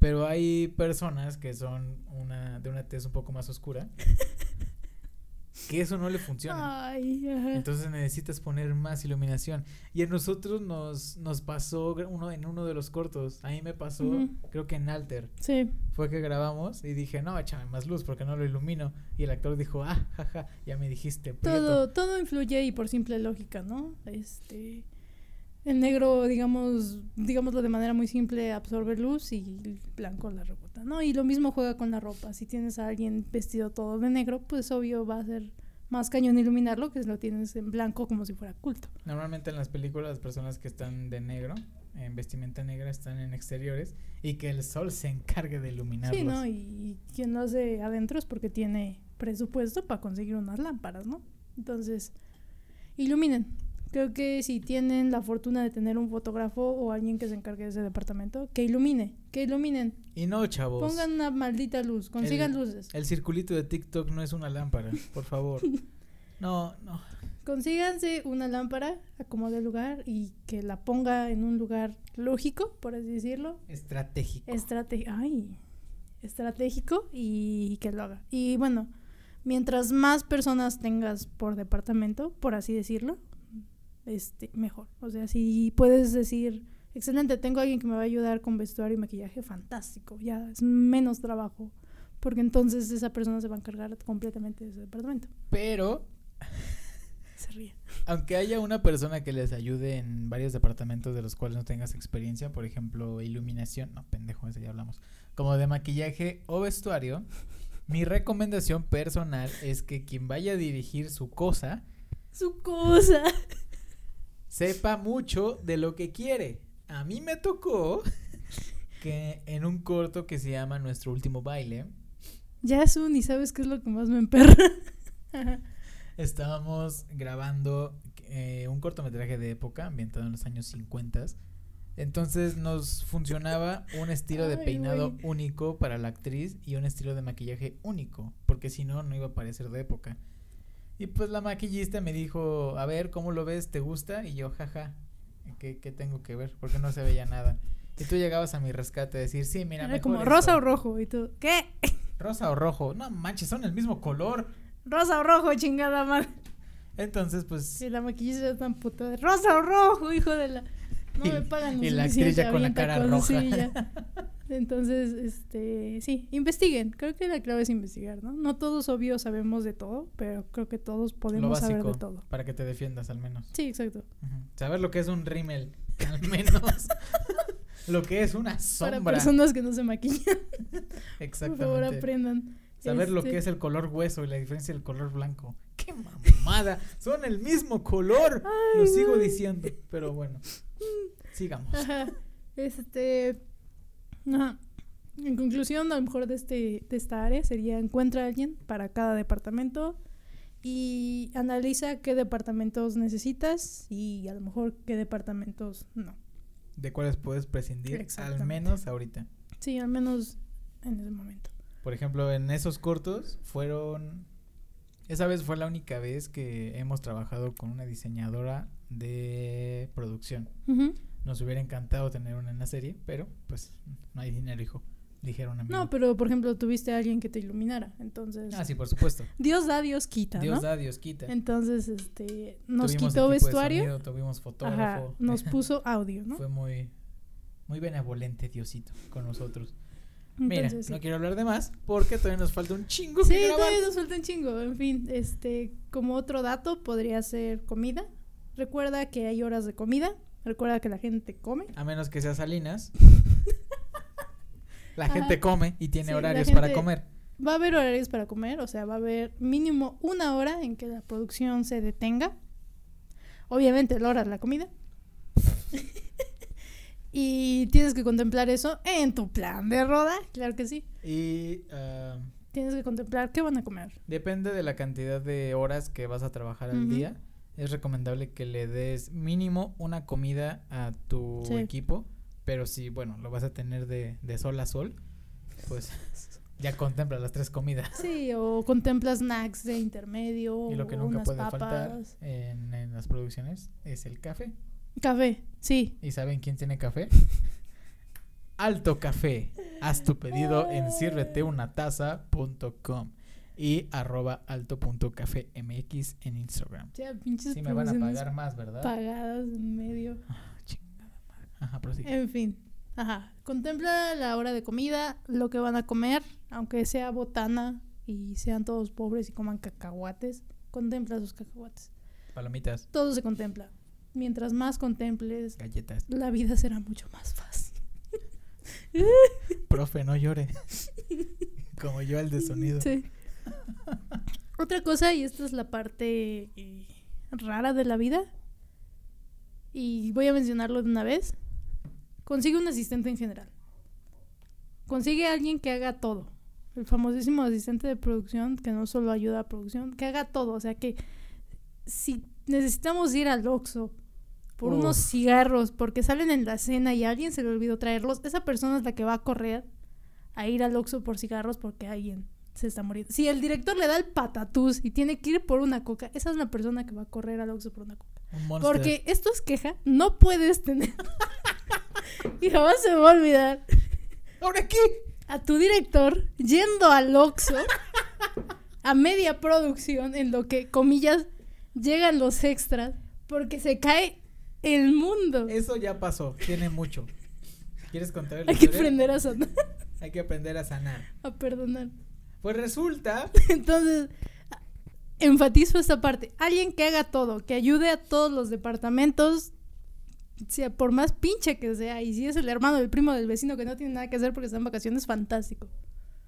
Pero hay personas que son una de una tez un poco más oscura que eso no le funciona. Ay, ajá. Entonces necesitas poner más iluminación. Y a nosotros nos, nos pasó uno en uno de los cortos. A mí me pasó, Ujú. creo que en Alter Sí. fue que grabamos y dije, no, échame más luz porque no lo ilumino. Y el actor dijo, ah, jaja, ya me dijiste. prieto". Todo, todo influye y por simple lógica, ¿no? Este el negro, digamos, digámoslo de manera muy simple, absorbe luz y el blanco la rebota, ¿no? Y lo mismo juega con la ropa. Si tienes a alguien vestido todo de negro, pues obvio va a ser más cañón iluminarlo que si lo tienes en blanco como si fuera culto. Normalmente en las películas las personas que están de negro, en vestimenta negra, están en exteriores y que el sol se encargue de iluminarlos. Sí, ¿no? Y, y quien lo hace adentro es porque tiene presupuesto para conseguir unas lámparas, ¿no? Entonces, iluminen. Creo que si tienen la fortuna de tener un fotógrafo o alguien que se encargue de ese departamento, que ilumine, que iluminen. Y no, chavos. Pongan una maldita luz, consigan El- luces. El circulito de TikTok no es una lámpara, por favor. No, no. Consíganse una lámpara, acomode el lugar y que la ponga en un lugar lógico, por así decirlo. Estratégico. Estrate ay, estratégico y que lo haga. Y bueno, mientras más personas tengas por departamento, por así decirlo, este, mejor. O sea, si puedes decir, excelente, tengo a alguien que me va a ayudar con vestuario y maquillaje, fantástico, ya es menos trabajo. Porque entonces esa persona se va a encargar completamente de ese departamento. Pero Se ríe. Aunque haya una persona que les ayude en varios departamentos de los cuales no tengas experiencia, por ejemplo, iluminación, no, pendejo, ese ya hablamos, como de maquillaje o vestuario, mi recomendación personal es que quien vaya a dirigir su cosa Su cosa. Sepa mucho de lo que quiere. A mí me tocó que en un corto que se llama Nuestro último baile, Ya es un y sabes qué es lo que más me emperra. Estábamos grabando eh, un cortometraje de época ambientado en los años 50. Entonces nos funcionaba un estilo de Ay, peinado único para la actriz y un estilo de maquillaje único, porque si no, no iba a parecer de época. Y pues la maquillista me dijo, a ver, ¿cómo lo ves? ¿Te gusta? Y yo, jaja, ¿qué, qué tengo que ver? Porque no se veía nada. Y tú llegabas a mi rescate a decir, sí, mira, Era mejor como esto. rosa o rojo. Y tú, ¿qué? Rosa o rojo. No manches, son el mismo color. Rosa o rojo, chingada madre. Entonces, pues... Y la maquillista está tan puta de rosa o rojo, hijo de la. No Y- me pagan y la actriz ya con la cara roja. Entonces, este, sí, investiguen. Creo que la clave es investigar, ¿no? No todos, obvio, sabemos de todo, pero creo que todos podemos saber de todo. para que te defiendas al menos. Sí, exacto. Saber lo que es un rímel, al menos. lo que es una Para sombra. personas que no se maquillan, por favor, Exactamente. aprendan. Saber lo Este, que es el color hueso y la diferencia del color blanco. ¡Qué mamada! Son el mismo color. lo sigo diciendo. Pero bueno. Sigamos. Ajá. Este. Ajá. En conclusión, a lo mejor de, este, de esta área sería encuentra a alguien para cada departamento y analiza qué departamentos necesitas y a lo mejor qué departamentos no. De cuáles puedes prescindir, al menos ahorita. Sí, al menos en ese momento. Por ejemplo, en esos cortos fueron... Esa vez fue la única vez que hemos trabajado con una diseñadora de producción. Nos hubiera encantado tener una en la serie, pero pues no hay dinero, hijo. Dijeron a mí. No, pero por ejemplo, tuviste a alguien que te iluminara. Entonces, Ah, sí, por supuesto. Dios da, Dios quita, Dios ¿no? da, Dios quita. Entonces, este, nos Tuvimos quitó vestuario. sonido, tuvimos Ajá, fotógrafo. nos puso audio, ¿no? Fue muy, muy benevolente Diosito con nosotros. Mira, Entonces, sí. no quiero hablar de más porque todavía nos falta un chingo Sí, que todavía nos falta un chingo. En fin, este, como otro dato, podría ser comida. Recuerda que hay horas de comida. Recuerda que la gente come. A menos que sea Salinas. la Ajá. gente come y tiene Sí, horarios para comer. Va a haber horarios para comer, o sea, va a haber mínimo una hora en que la producción se detenga. Obviamente, la hora de la comida. y tienes que contemplar eso en tu plan de roda, claro que sí. Y ah, Tienes que contemplar qué van a comer. depende de la cantidad de horas que vas a trabajar al día. Es recomendable que le des mínimo una comida a tu Sí. equipo. Pero si, bueno, lo vas a tener de, de sol a sol, pues ya contempla las tres comidas. Sí, o contempla snacks de intermedio, Y lo que nunca puede papas. faltar en, en las producciones es el café. Café, sí. ¿Y saben quién tiene café? Alto Café. Haz tu pedido en sírveteunataza.com y arroba alto.cafemx en Instagram. Ya, pinches Sí me van a pagar más, ¿verdad? pagadas en medio. Ah, chingada madre. Ajá, prosigue. En fin. Ajá. Contempla la hora de comida, lo que van a comer, aunque sea botana y sean todos pobres y coman cacahuates. Contempla sus cacahuates. Palomitas, Todo se contempla. Mientras más contemples, galletas. la vida será mucho más fácil. Profe, no llore. Como yo el de sonido. Sí. Otra cosa, y esta es la parte eh, rara de la vida, y voy a mencionarlo de una vez, consigue un asistente en general. Consigue a alguien que haga todo. El famosísimo asistente de producción, que no solo ayuda a producción, que haga todo. O sea que si necesitamos ir al Oxxo por unos cigarros porque salen en la cena y a alguien se le olvidó traerlos, esa persona es la que va a correr a ir al Oxxo por cigarros porque alguien se está muriendo. Si el director le da el patatús y tiene que ir por una coca, esa es la persona que va a correr al Oxxo por una coca. Un. Porque esto es queja, no puedes tener. y jamás se me va a olvidar ¿Ahora qué? a tu director yendo al Oxxo a media producción en lo que, comillas, llegan los extras porque se cae el mundo. Eso ya pasó. Tiene mucho. ¿Quieres contar el Hay que aprender a sanar, Hay que aprender a sanar. a perdonar. Pues resulta Entonces, enfatizo esta parte. Alguien que haga todo, que ayude a todos los departamentos, sea por más pinche que sea, y si es el hermano del primo del vecino que no tiene nada que hacer porque está en vacaciones, fantástico.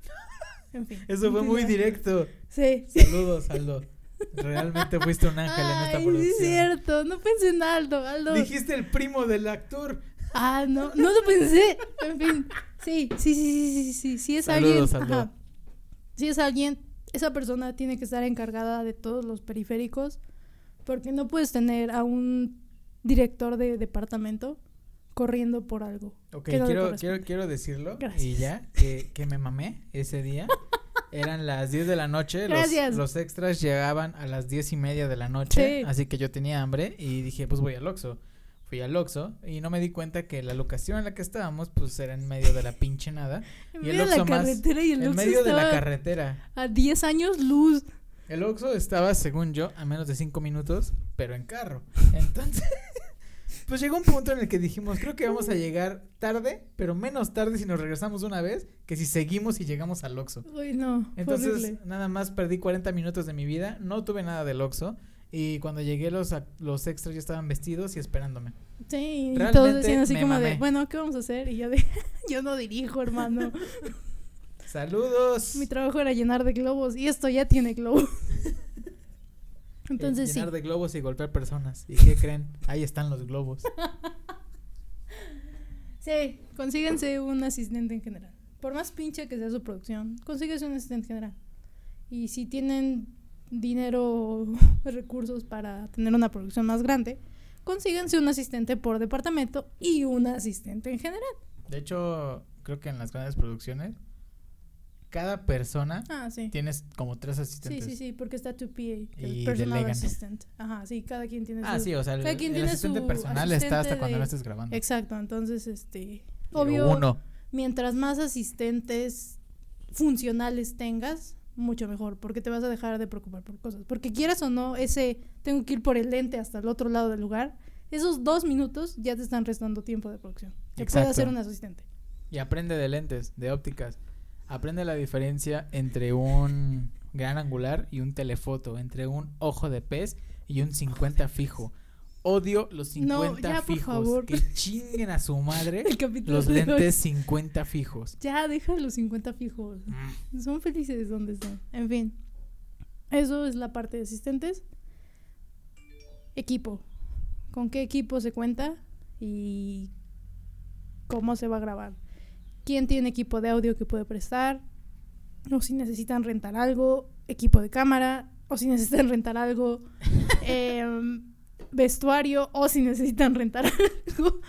En fin. Eso fue muy directo. Sí. Saludos, Aldo. Realmente fuiste un ángel en esta producción. es cierto. No pensé en Aldo. Aldo. Dijiste el primo del actor. Ah, no, no lo pensé. En fin. Sí, sí, sí, sí, sí, sí. Es Saludos, alguien. Aldo. Ajá. Si es alguien, esa persona tiene que estar encargada de todos los periféricos. Porque no puedes tener a un director de departamento corriendo por algo. Ok, no quiero, quiero, quiero decirlo. Y ya, que, que me mamé ese día. Eran las 10 de la noche. Los, extras llegaban a las 10 y media de la noche. Sí. Así que yo tenía hambre y dije, pues voy al Oxxo. Fui al Oxxo y no me di cuenta que la locación en la que estábamos, pues era en medio de la pinche nada. En y el Oxxo más- y en medio de la carretera. a 10 años luz. El Oxxo estaba, según yo, a menos de 5 minutos, pero en carro. Entonces, Pues llegó un punto en el que dijimos, creo que vamos a llegar tarde, pero menos tarde si nos regresamos una vez que si seguimos y llegamos al Oxxo. Uy, no. Entonces, horrible. nada más perdí 40 minutos de mi vida, no tuve nada del Oxxo y cuando llegué los, los extras ya estaban vestidos y esperándome. Sí, y todos decían así como de, bueno, ¿qué vamos a hacer? Y yo de, yo no dirijo, hermano. Saludos. Mi trabajo era llenar de globos y esto ya tiene globos. Entonces Eh, sí. llenar de globos y golpear personas. ¿Y qué creen? Ahí están los globos. Sí, consíguense un asistente en general. Por más pinche que sea su producción, consíguense un asistente general. Y si tienen dinero recursos para tener una producción más grande, consíguense un asistente por departamento y un asistente en general. De hecho, creo que en las grandes producciones, cada persona Ah, sí. tienes como tres Sí, asistentes. sí, sí, porque está 2PA, Y el personal assistant. Ajá, sí, cada quien tiene Ah, su... sí, o sea, el, cada quien el tiene asistente su personal está hasta cuando no estés grabando. Exacto, entonces, este... Pero Obvio, Uno. mientras más asistentes funcionales tengas, mucho mejor, porque te vas a dejar de preocupar por cosas. Porque quieras o no, ese tengo que ir por el lente hasta el otro lado del lugar, esos dos minutos ya te están restando tiempo de producción. Que puede Exacto. hacer un asistente. Y aprende de lentes, de ópticas. Aprende la diferencia entre un gran angular y un telefoto, entre un ojo de pez y un 50 fijo. Odio los No, 50 ya, por fijos. favor. Que chinguen a su madre los lentes 50 fijos. Ya, deja los 50 fijos. Son felices donde están. En fin. Eso es la parte de asistentes. Equipo. ¿Con qué equipo se cuenta? Y cómo se va a grabar. ¿Quién tiene equipo de audio que puede prestar? O si necesitan rentar algo, equipo de cámara. O si necesitan rentar algo, em, vestuario. O si necesitan rentar algo.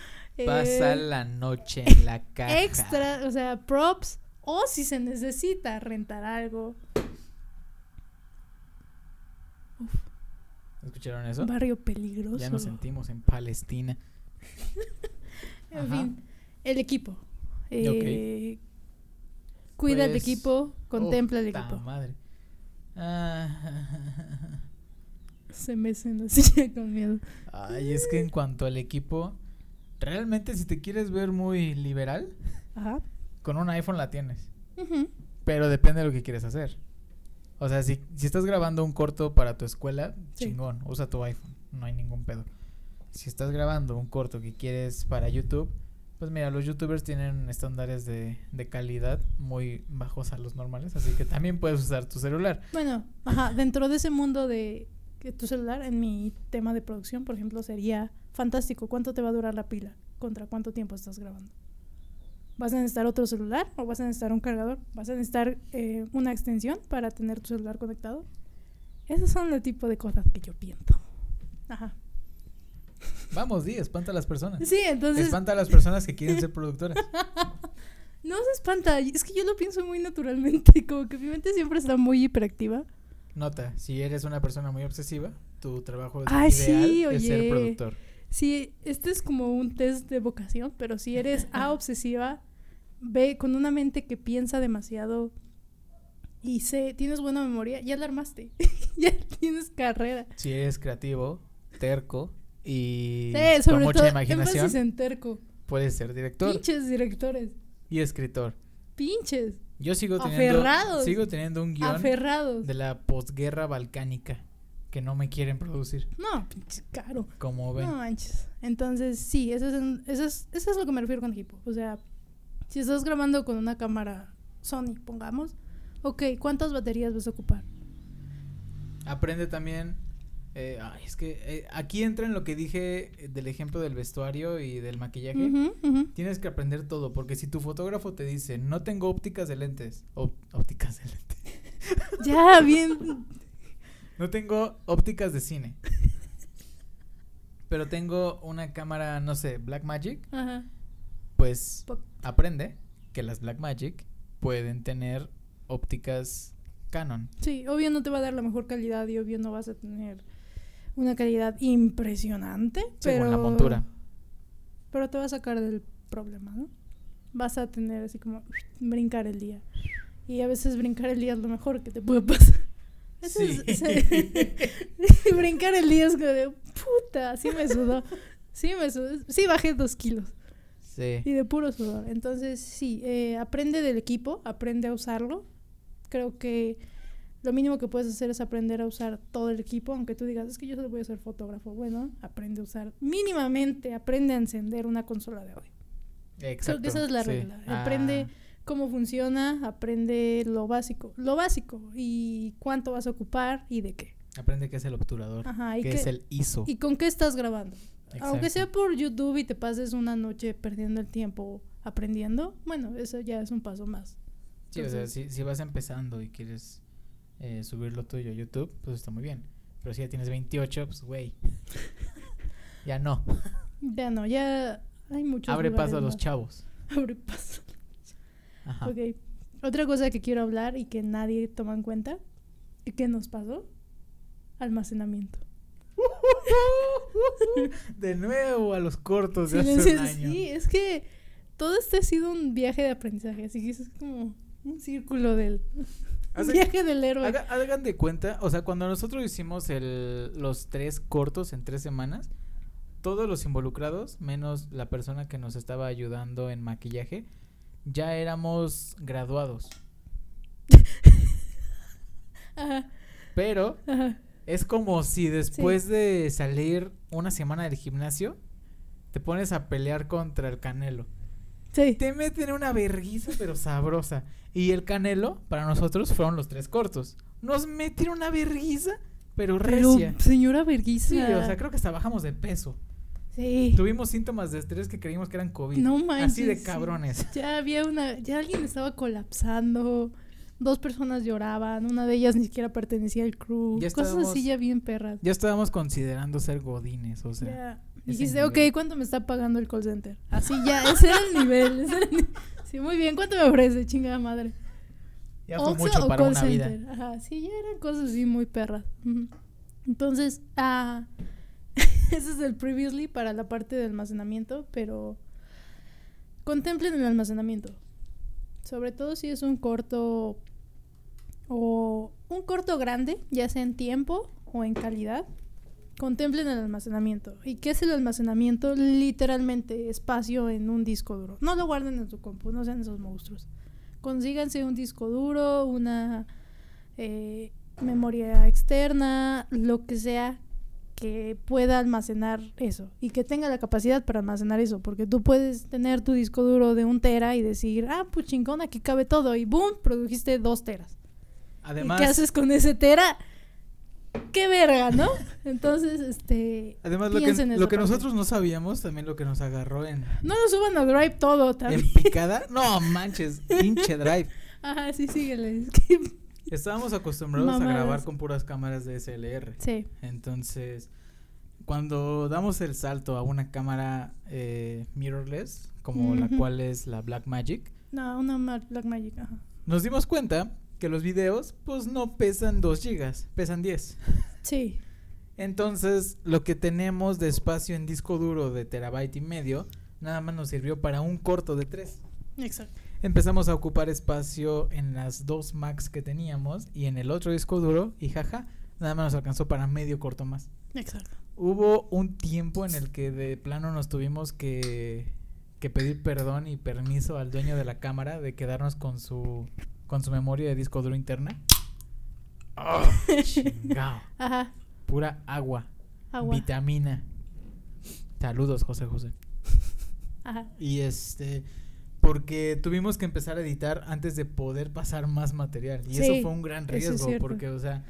Pasa eh, la noche en la caja. extra, o sea, props, o si se necesita rentar algo. ¿Escucharon eso? Barrio peligroso. Ya nos sentimos en Palestina. En Ajá. fin, el equipo. Eh, Cuida el Pues, equipo, contempla el ¡Puta equipo. madre! Ah, Se me en la silla con miedo. Ay, es que en cuanto al equipo, realmente si te quieres ver muy liberal, Ajá. con un iPhone la tienes. Ujú. Pero depende de lo que quieres hacer. O sea, si, si estás grabando un corto para tu escuela, Sí. chingón, usa tu iPhone, no hay ningún pedo. Si estás grabando un corto que quieres para YouTube, pues mira, los youtubers tienen estándares de, de calidad muy bajos a los normales, así que también puedes usar tu celular. Bueno, ajá, dentro de ese mundo de que tu celular, en mi tema de producción, por ejemplo, sería fantástico. ¿Cuánto te va a durar la pila? ¿Contra cuánto tiempo estás grabando? ¿Vas a necesitar otro celular o vas a necesitar un cargador? ¿Vas a necesitar eh, una extensión para tener tu celular conectado? Esos son el tipo de cosas que yo pienso. Ajá. Vamos, di, espanta a las personas. Sí, entonces Espanta a las personas que quieren ser productoras. no se espanta. Es que yo lo pienso muy naturalmente. Como que mi mente siempre está muy hiperactiva. Nota, si eres una persona muy obsesiva, tu trabajo ideal sí, es ser productor. Sí, este es como un test de vocación, pero si eres A obsesiva, ve con una mente que piensa demasiado y sé, tienes buena memoria, ya la armaste. ya tienes carrera. Si eres creativo, terco y Sí, con sobre mucha todo imaginación, en terco. puedes ser director Pinches directores. y escritor. Pinches. Yo sigo teniendo, Aferrados. sigo teniendo un guion Aferrados. de la posguerra balcánica que no me quieren producir, No, pinche caro. como ven. No manches. Entonces, sí, eso es, eso, es, eso es lo que me refiero con equipo. O sea, si estás grabando con una cámara Sony, pongamos, ok, ¿cuántas baterías vas a ocupar? Aprende también. Eh, ay, es que eh, aquí entra en lo que dije eh, del ejemplo del vestuario y del maquillaje. Tienes que aprender todo, porque si tu fotógrafo te dice, no tengo ópticas de lentes, op- ópticas de lentes, Ya, bien. no tengo ópticas de cine, pero tengo una cámara, no sé, Blackmagic, Ajá. pues aprende que las Blackmagic pueden tener ópticas Canon. Sí, obvio no te va a dar la mejor calidad y obvio no vas a tener una calidad impresionante, pero Según la montura. pero te va a sacar del problema, ¿no? Vas a tener así como brincar el día. Y a veces brincar el día es lo mejor que te puede pasar. Sí. es- brincar el día es como de puta, así me sudó. Sí, me su- sí bajé dos kilos. Sí. Y de puro sudor. Entonces, sí, eh, aprende del equipo, aprende a usarlo. Creo que lo mínimo que puedes hacer es aprender a usar todo el equipo, aunque tú digas, es que yo solo voy a ser fotógrafo. Bueno, aprende a usar, mínimamente aprende a encender una consola de. Creo que esa es la sí. regla. Aprende Ah, cómo funciona, aprende lo básico, lo básico y cuánto vas a ocupar y de qué. aprende qué es el obturador. Ajá, y, qué qué- es el ISO. y con qué estás grabando. Aunque Exacto. sea por YouTube y te pases una noche perdiendo el tiempo aprendiendo, bueno, eso ya es un paso más. Sí, o sea, si, si vas empezando y quieres eh, subir lo tuyo a YouTube, pues está muy bien. Pero si ya tienes 28, pues güey. ya no. Ya no, ya hay muchos Abre paso a los más. chavos. Abre paso. Ajá. Ok. Otra cosa que quiero hablar y que nadie toma en cuenta, ¿y qué nos pasó? Almacenamiento. de nuevo a los cortos de hace Silencio- un año. Sí, es que todo este ha sido un viaje de aprendizaje, así que es como un círculo del Hace- viaje del héroe. Haga- hagan de cuenta, o sea, cuando nosotros hicimos el, los tres cortos en tres semanas, todos los involucrados, menos la persona que nos estaba ayudando en maquillaje, ya éramos graduados. Ajá, Pero ajá. es como si después de salir una semana del gimnasio, te pones a pelear contra el Canelo. Sí. Te meten una verguiza, pero sabrosa. Y el Canelo, para nosotros, fueron los tres cortos. Nos metieron una verguiza, pero Pero, recia. señora Verguiza. Sí, o sea, creo que hasta bajamos de peso. Sí. Tuvimos síntomas de estrés que creímos que eran COVID. No manches. Así de cabrones. Ya había una, ya alguien estaba colapsando. Dos personas lloraban, una de ellas ni siquiera pertenecía al crew. Ya Cosas así ya bien perras. Ya estábamos considerando ser godines, o sea. Ya. Dijiste, ok, nivel. ¿cuánto me está pagando el call center? Así ya, ese era el nivel. ese era el ni- Sí, muy bien, ¿cuánto me ofrece, chingada madre? Ya fue Oxxo mucho para una vida. Ajá, sí, ya eran cosas así muy perras. Entonces, ah, ese es el previously para la parte de almacenamiento, pero contemplen el almacenamiento. Sobre todo si es un corto o un corto grande, ya sea en tiempo o en calidad. Contemplen el almacenamiento. ¿Y qué es el almacenamiento? Literalmente espacio en un disco duro. No lo guarden en su compu, no sean esos monstruos. Consíganse un disco duro, una eh, memoria externa, lo que sea que pueda almacenar eso y que tenga la capacidad para almacenar eso, porque tú puedes tener tu disco duro de un tera y decir, ah, pues chingón, aquí cabe todo, y boom, produjiste dos teras. Además, ¿Y qué haces con ese tera? ¡Qué verga, ¿no? Entonces, este. además lo que, lo nosotros no sabíamos, también lo que nos agarró en, No lo suban a Drive todo también. en picada. No manches, pinche drive. Ajá, sí, síguele. Es que. Estábamos acostumbrados a grabar con puras cámaras de SLR. Sí. Entonces, cuando damos el salto a una cámara eh, mirrorless, como la cual es la Blackmagic, No, una ma- Black Magic, ajá. nos dimos cuenta que los videos pues no pesan 2 gigas, pesan 10. Sí. Entonces, lo que tenemos de espacio en disco duro de terabyte y medio, nada más nos sirvió para un corto de 3. Exacto. Empezamos a ocupar espacio en las dos Macs que teníamos y en el otro disco duro y jaja, nada más nos alcanzó para medio corto más. Exacto. Hubo un tiempo en el que de plano nos tuvimos que, que pedir perdón y permiso al dueño de la cámara de quedarnos con su con su memoria de disco duro interna. ¡Oh, chingao! Ajá. Pura agua, Agua. vitamina. Saludos, José José. Ajá. Y este porque tuvimos que empezar a editar antes de poder pasar más material y Sí, eso fue un gran es riesgo porque o sea,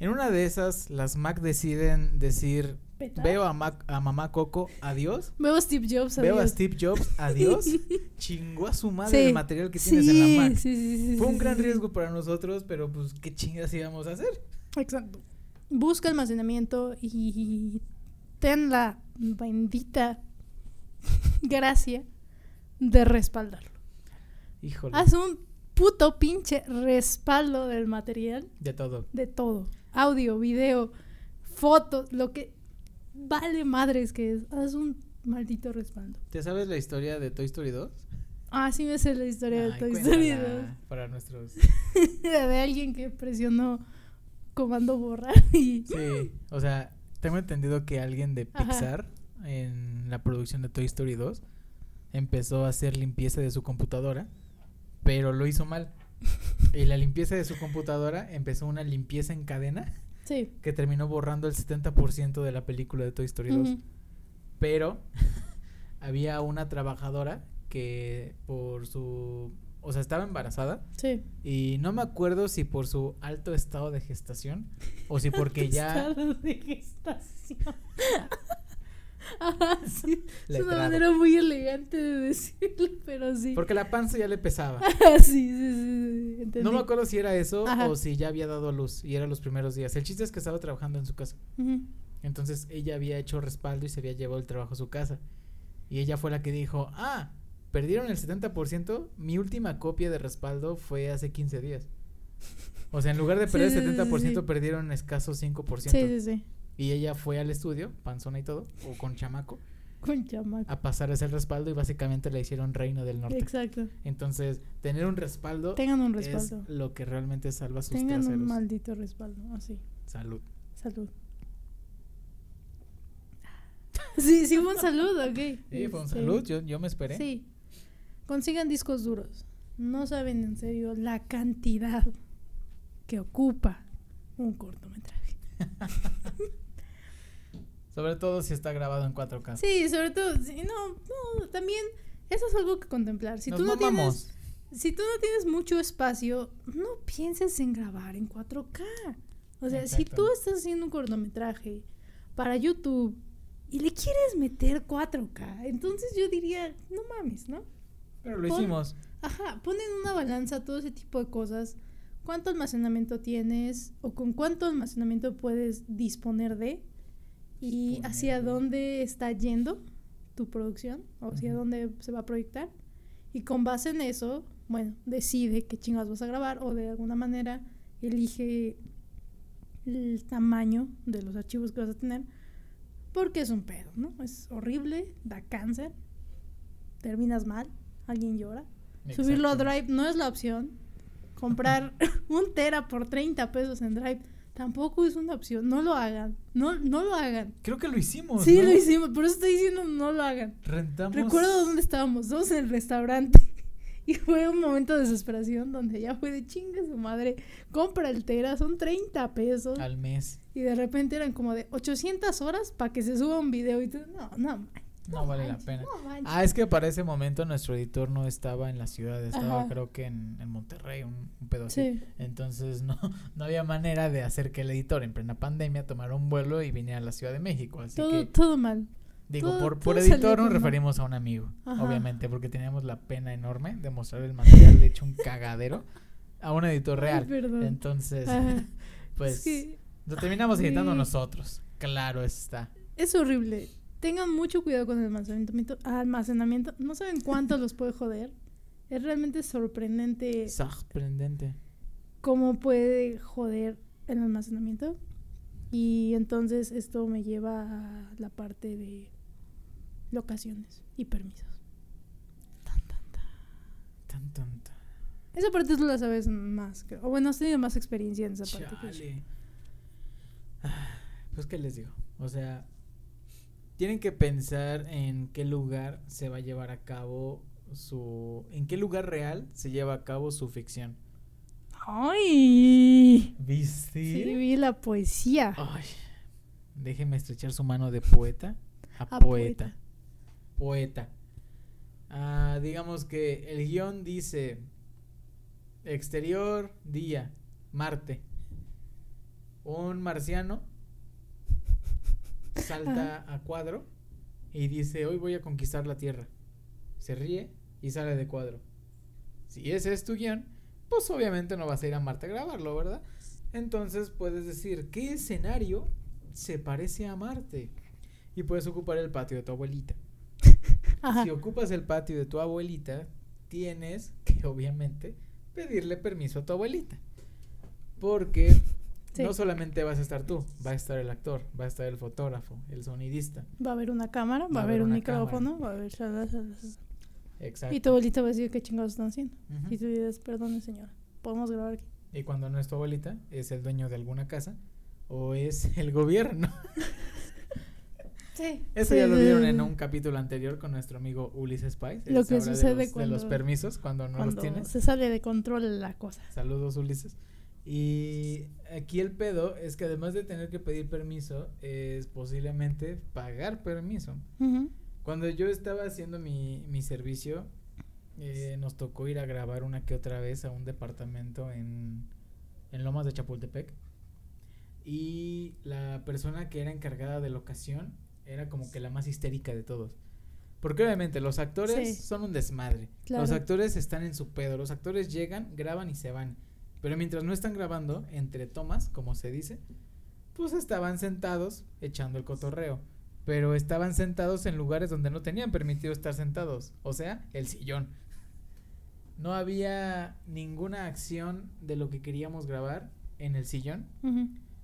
en una de esas las Mac deciden decir ¿Petar? Veo a, Mac- a mamá Coco, adiós. Veo a Steve Jobs. Veo a adiós. Steve Jobs, adiós. Chingó a su madre Sí. el material que Sí, tienes en la Mac. Sí, sí, sí, Fue sí, un gran sí. riesgo para nosotros, pero pues qué chingas íbamos a hacer. Exacto. Busca almacenamiento y ten la bendita gracia de respaldarlo. Híjole, Haz un puto pinche respaldo del material, de todo. de todo. Audio, video, fotos, lo que vale madres que es. Haz un maldito respaldo. ¿Te sabes la historia de Toy Story 2? Ah, sí me sé la historia de Toy Story cuéntala Para nuestros 2. de alguien que presionó comando borrar y... Sí, o sea, tengo entendido que alguien de Ajá. Pixar en la producción de Toy Story 2, empezó a hacer limpieza de su computadora, pero lo hizo mal. Y la limpieza de su computadora empezó una limpieza en cadena Sí. que terminó borrando el 70% de la película de Toy Story 2. Ujú. Pero había una trabajadora que por su... O sea, estaba embarazada Sí. y no me acuerdo si por su alto estado de gestación o si porque ya... Estado de gestación. Ajá, sí. Es una manera muy elegante de decirlo, pero sí. Porque la panza ya le pesaba. sí, sí, sí, sí, entendí. No me acuerdo si era eso Ajá. o si ya había dado a luz y eran los primeros días. El chiste es que estaba trabajando en su casa. Entonces ella había hecho respaldo y se había llevado el trabajo a su casa. Y ella fue la que dijo, ah, perdieron el 70%, mi última copia de respaldo fue hace 15 días. O sea, en lugar de perder sí, sí, el 70%, sí. perdieron escaso 5%. Sí, sí, sí. Y ella fue al estudio, panzona y todo, o con chamaco, Con chamaco. a pasar ese respaldo y básicamente le hicieron reino del norte. Exacto. Entonces, tener un respaldo Tengan un es respaldo. lo que realmente salva sus Tengan traseros. un maldito respaldo. Así. Salud. Salud. Sí, sí fue un saludo, ok. Sí, fue un Este, salud, yo, yo me esperé. Sí. Consigan discos duros. No saben en serio la cantidad que ocupa un cortometraje. Sobre todo si está grabado en 4K. Sí, sobre todo, sí, no, no, también eso es algo que contemplar. Si Nos tú no mamamos. tienes, si tú no tienes mucho espacio, no pienses en grabar en 4K. O sea, si tú estás haciendo un cortometraje para YouTube y le quieres meter 4K, entonces yo diría, no mames, ¿no? Pero lo Pon- hicimos. Ajá, pon en una balanza todo ese tipo de cosas. ¿Cuánto almacenamiento tienes o con cuánto almacenamiento puedes disponer de? Y hacia de. dónde está yendo tu producción o hacia Ujú. dónde se va a proyectar. Y con base en eso, bueno, decide qué chingados vas a grabar o de alguna manera elige el tamaño de los archivos que vas a tener. Porque es un pedo, ¿no? Es horrible, da cáncer, terminas mal, alguien llora. Subirlo a Exacto. Drive no es la opción. Comprar un tera por 30 pesos en Drive tampoco es una opción. No lo hagan. No, no lo hagan. Creo que lo hicimos. sí, ¿no? lo hicimos. Por eso estoy diciendo no lo hagan. Rentamos. Recuerdo dónde estábamos. Estábamos en el restaurante. Y fue un momento de desesperación donde ya fue de chinga su madre. Compra el tera, son 30 pesos. Al mes. Y de repente eran como de 800 horas para que se suba un video. Y tú, no, no, manches, No, vale la pena. no manches". Ah, es que para ese momento nuestro editor no estaba en la ciudad, estaba Ajá. creo que en, en Monterrey, un, un pedo así. Sí. Entonces no, no había manera de hacer que el editor en plena pandemia tomara un vuelo y viniera a la Ciudad de México. Así Todo, que, todo mal. digo, todo- por, por editor nos referimos a un amigo, Ajá. obviamente, porque teníamos la pena enorme de mostrar el material de hecho un cagadero a un editor real. perdón. Entonces, Ajá. pues Es que lo terminamos editando sí. nosotros. Claro está. es horrible. Tengan mucho cuidado con el almacenamiento. almacenamiento. No saben cuánto los puede joder. Es realmente sorprendente Sorprendente. cómo puede joder el almacenamiento. Y entonces esto me lleva a la parte de locaciones y permisos. Tan, tan, tan. Tan, tan, tan. Esa parte tú la sabes más. creo. O bueno, has tenido más experiencia en esa parte. que yo. Ah, Pues, ¿qué les digo? O sea, tienen que pensar en qué lugar se va a llevar a cabo su... En qué lugar real se lleva a cabo su ficción. ¡Ay! ¿Viste? Sí, vi la poesía. Ay, déjeme estrechar su mano de poeta a, A poeta. Poeta. Ah, digamos que el guion dice exterior, día, Marte. Un marciano salta a cuadro y dice, hoy voy a conquistar la Tierra. Se ríe y sale de cuadro. Si ese es tu guion, pues obviamente no vas a ir a Marte a grabarlo, ¿verdad? Entonces puedes decir, ¿qué escenario se parece a Marte? Y puedes ocupar el patio de tu abuelita. Ajá. Si ocupas el patio de tu abuelita, tienes que obviamente pedirle permiso a tu abuelita. Porque Sí. no solamente vas a estar tú, va a estar el actor, va a estar el fotógrafo, el sonidista. Va a haber una cámara, va, a haber un micrófono, va a haber... Exacto. Y tu abuelita va a decir qué chingados están haciendo. Ujú. Y tú dices, perdone señora, podemos grabar aquí. Y cuando no es tu abuelita, es el dueño de alguna casa o es el gobierno. Sí. Eso Sí, ya lo vieron en un capítulo anterior con nuestro amigo Ulises Pais. Lo que sabrá de sucede los- de los, cuando- permisos cuando no Cuando los tienes. se sale de control la cosa. Saludos Ulises. Y aquí el pedo es que además de tener que pedir permiso, es posiblemente pagar permiso. Cuando yo estaba haciendo mi, mi servicio, eh, nos tocó ir a grabar una que otra vez a un departamento en, en Lomas de Chapultepec. Y la persona que era encargada de locación era como que la más histérica de todos. Porque obviamente los actores Sí. son un desmadre. Claro. Los actores están en su pedo. Los actores llegan, graban y se van. Pero mientras no están grabando, entre tomas, como se dice, pues estaban sentados echando el cotorreo. Pero estaban sentados en lugares donde no tenían permitido estar sentados. O sea, el sillón. No había ninguna acción de lo que queríamos grabar en el sillón.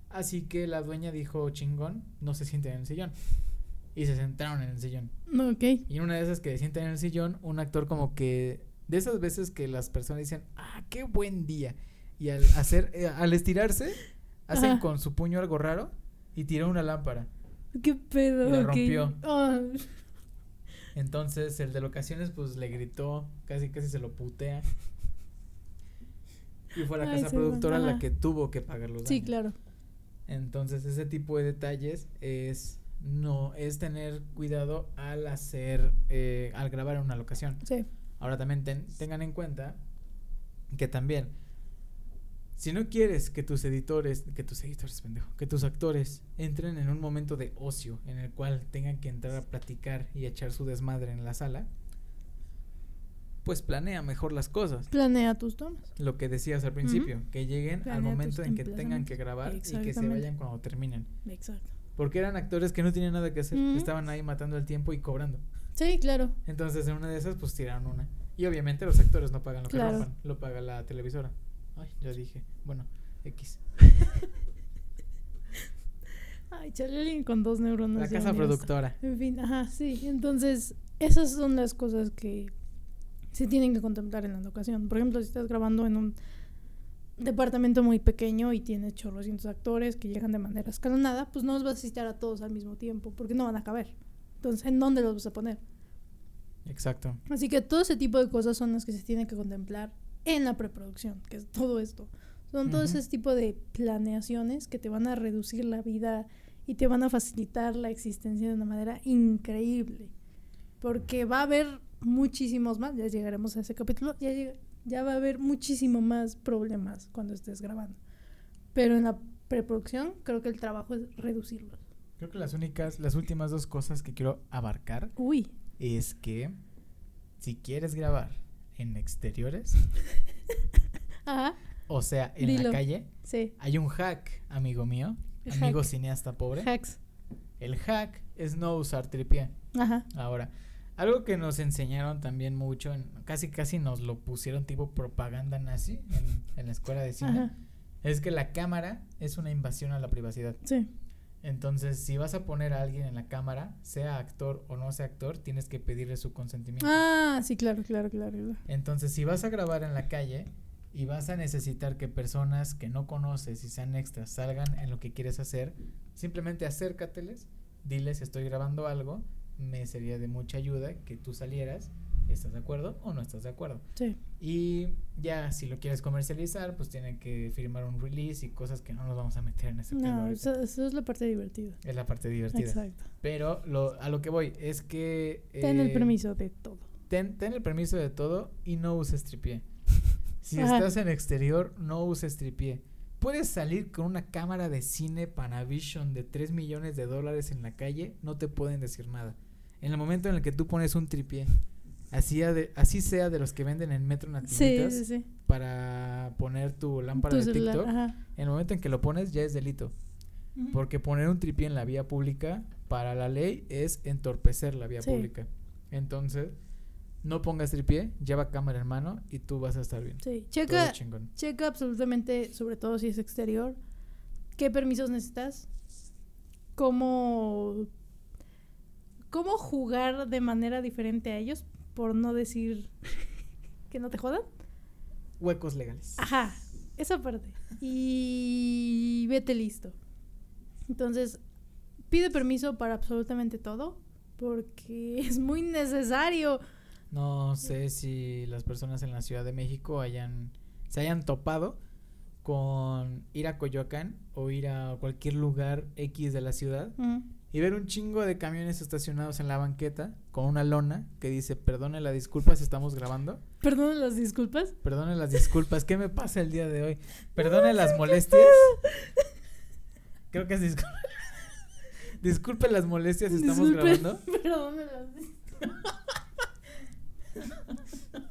Así que la dueña dijo, chingón, no se sienten en el sillón. Y se sentaron en el sillón. Ok. Y en una de esas que se sientan en el sillón, un actor como que... De esas veces que las personas dicen, ah, qué buen día. Y al hacer, eh, al estirarse, hacen Ajá. con su puño algo raro y tiró una lámpara. ¿Qué pedo? Y la rompió. Entonces el de locaciones pues le gritó, casi casi se lo putea. Y fue la Ay, casa productora la que tuvo que pagar los sí, daños. claro. Entonces ese tipo de detalles es no es tener cuidado al hacer eh, al grabar en una locación. Sí. Ahora también ten- tengan en cuenta que también si no quieres que tus editores, que tus editores, pendejo, que tus actores entren en un momento de ocio en el cual tengan que entrar a platicar y echar su desmadre en la sala, pues planea mejor las cosas. Planea tus tomas. Lo que decías al principio, que lleguen al Planea momento en que tengan que grabar y que se vayan cuando terminen. Exacto. Porque eran actores que no tenían nada que hacer, estaban ahí matando el tiempo y cobrando. Sí, claro. Entonces en una de esas pues tiraron una. Y obviamente los actores no pagan lo que rompan, lo paga la televisora. Ay, ya dije. Bueno, X. Ay, chale, alguien con dos neuronas. La casa productora. En fin, ajá, sí. Entonces, esas son las cosas que se tienen que contemplar en la locación. Por ejemplo, si estás grabando en un departamento muy pequeño y tienes chorrocientos actores que llegan de manera escalonada, pues no los vas a citar a todos al mismo tiempo, porque no van a caber. Entonces, ¿en dónde los vas a poner? Exacto. Así que todo ese tipo de cosas son las que se tienen que contemplar en la preproducción, que es todo esto. Son todo Ujú. ese tipo de planeaciones que te van a reducir la vida y te van a facilitar la existencia de una manera increíble. Porque va a haber muchísimos más, ya llegaremos a ese capítulo, ya, llega- ya va a haber muchísimo más problemas cuando estés grabando. Pero en la preproducción creo que el trabajo es reducirlos. Creo que las únicas, las últimas dos cosas que quiero abarcar Uy, es que si quieres grabar en exteriores, ajá, o sea, en Dilo. la calle, sí, hay un hack, amigo mío, amigo cineasta pobre. hacks, El hack es no usar tripié. ajá, Ahora, algo que nos enseñaron también mucho, en- casi casi nos lo pusieron tipo propaganda nazi en, en la escuela de cine, ajá, es que la cámara es una invasión a la privacidad. sí. Entonces, si vas a poner a alguien en la cámara, sea actor o no sea actor, tienes que pedirle su consentimiento. Ah, sí, claro, claro, claro. Entonces, si vas a grabar en la calle y vas a necesitar que personas que no conoces y sean extras salgan en lo que quieres hacer, simplemente acércateles, diles estoy grabando algo, me sería de mucha ayuda que tú salieras, ¿estás de acuerdo o no estás de acuerdo? Sí, Y ya si lo quieres comercializar, pues tienen que firmar un release y cosas que no nos vamos a meter en ese pedo no, eso, eso es la parte divertida. Es la parte divertida. Exacto. Pero lo, a lo que voy es que... Ten el eh, permiso de todo. Ten, ten el permiso de todo y no uses tripié. Si Ajá. estás en exterior, no uses tripié. Puedes salir con una cámara de cine Panavision de 3 millones de dólares en la calle, no te pueden decir nada. En el momento en el que tú pones un tripié, así, de- así sea de los que venden en Metro Nativitas sí, sí. para poner tu lámpara Tu de celular, TikTok, ajá. en el momento en que lo pones ya es delito. Porque poner un tripié en la vía pública para la ley es entorpecer la vía Sí. pública. Entonces, no pongas tripié, lleva cámara en mano y tú vas a estar bien. Sí, checa, chingón. checa absolutamente, sobre todo si es exterior, qué permisos necesitas, cómo, cómo jugar de manera diferente a ellos, por no decir que no te jodan. Huecos legales. Ajá, esa parte. Y vete listo. Entonces, pide permiso para absolutamente todo porque es muy necesario. No sé si las personas en la Ciudad de México hayan se hayan topado con ir a Coyoacán o ir a cualquier lugar X de la ciudad Mm. Y ver un chingo de camiones estacionados en la banqueta con una lona que dice perdone la disculpa si estamos grabando. Perdón las disculpas. Perdone las disculpas. ¿Qué me pasa el día de hoy? Perdone las molestias. Creo que es disculpa. Disculpe las molestias, estamos Disculpe. grabando. Perdón las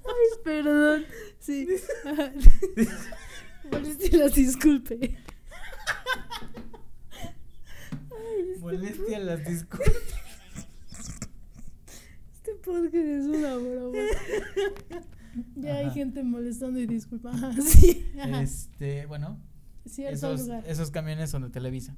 Ay, perdón. Sí. Ajá. Molestia las disculpe. Molestia las disculpas. este podcast es una broma. Ya hay Ajá. gente molestando y disculpa. Ajá, sí. Ajá. Este, bueno, Cierto esos, lugar. esos camiones son de Televisa.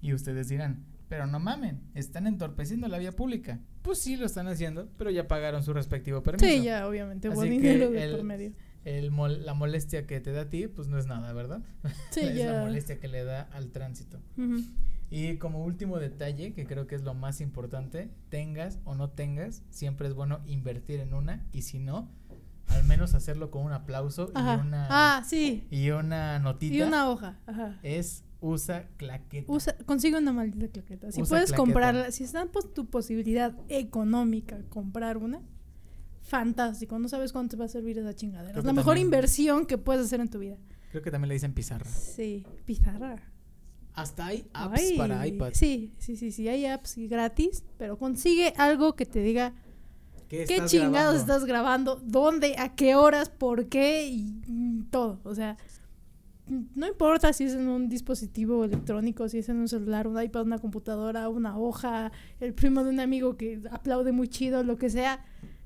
Y ustedes dirán, pero no mamen, están entorpeciendo la vía pública. Pues sí lo están haciendo, pero ya pagaron su respectivo permiso. Sí, ya, obviamente. Así dinero de el- por medio. El mol- la molestia que te da a ti, pues no es nada, ¿verdad? Sí, es la molestia que le da al tránsito. Ujú. Y como último detalle, que creo que es lo más importante, tengas o no tengas, siempre es bueno invertir en una y si no, al menos hacerlo con un aplauso Ajá. y una Ah, sí. y una notita. Y una hoja. Ajá. es usa claqueta. Usa, consigue una maldita claqueta. Si Usa puedes claqueta. comprarla, si está por tu posibilidad económica comprar una, fantástico. No sabes cuánto te va a servir esa chingadera. Es la mejor también- inversión que puedes hacer en tu vida. Creo que también le dicen pizarra. Sí, pizarra. Hasta hay apps Ay, para iPad. Sí, sí, sí, sí. Hay apps gratis, pero consigue algo que te diga ¿Qué, qué estás chingados grabando? estás grabando, dónde, a qué horas, por qué y mm, todo. O sea, no importa si es en un dispositivo electrónico, si es en un celular, un iPad, una computadora, una hoja, el primo de un amigo que aplaude muy chido, lo que sea,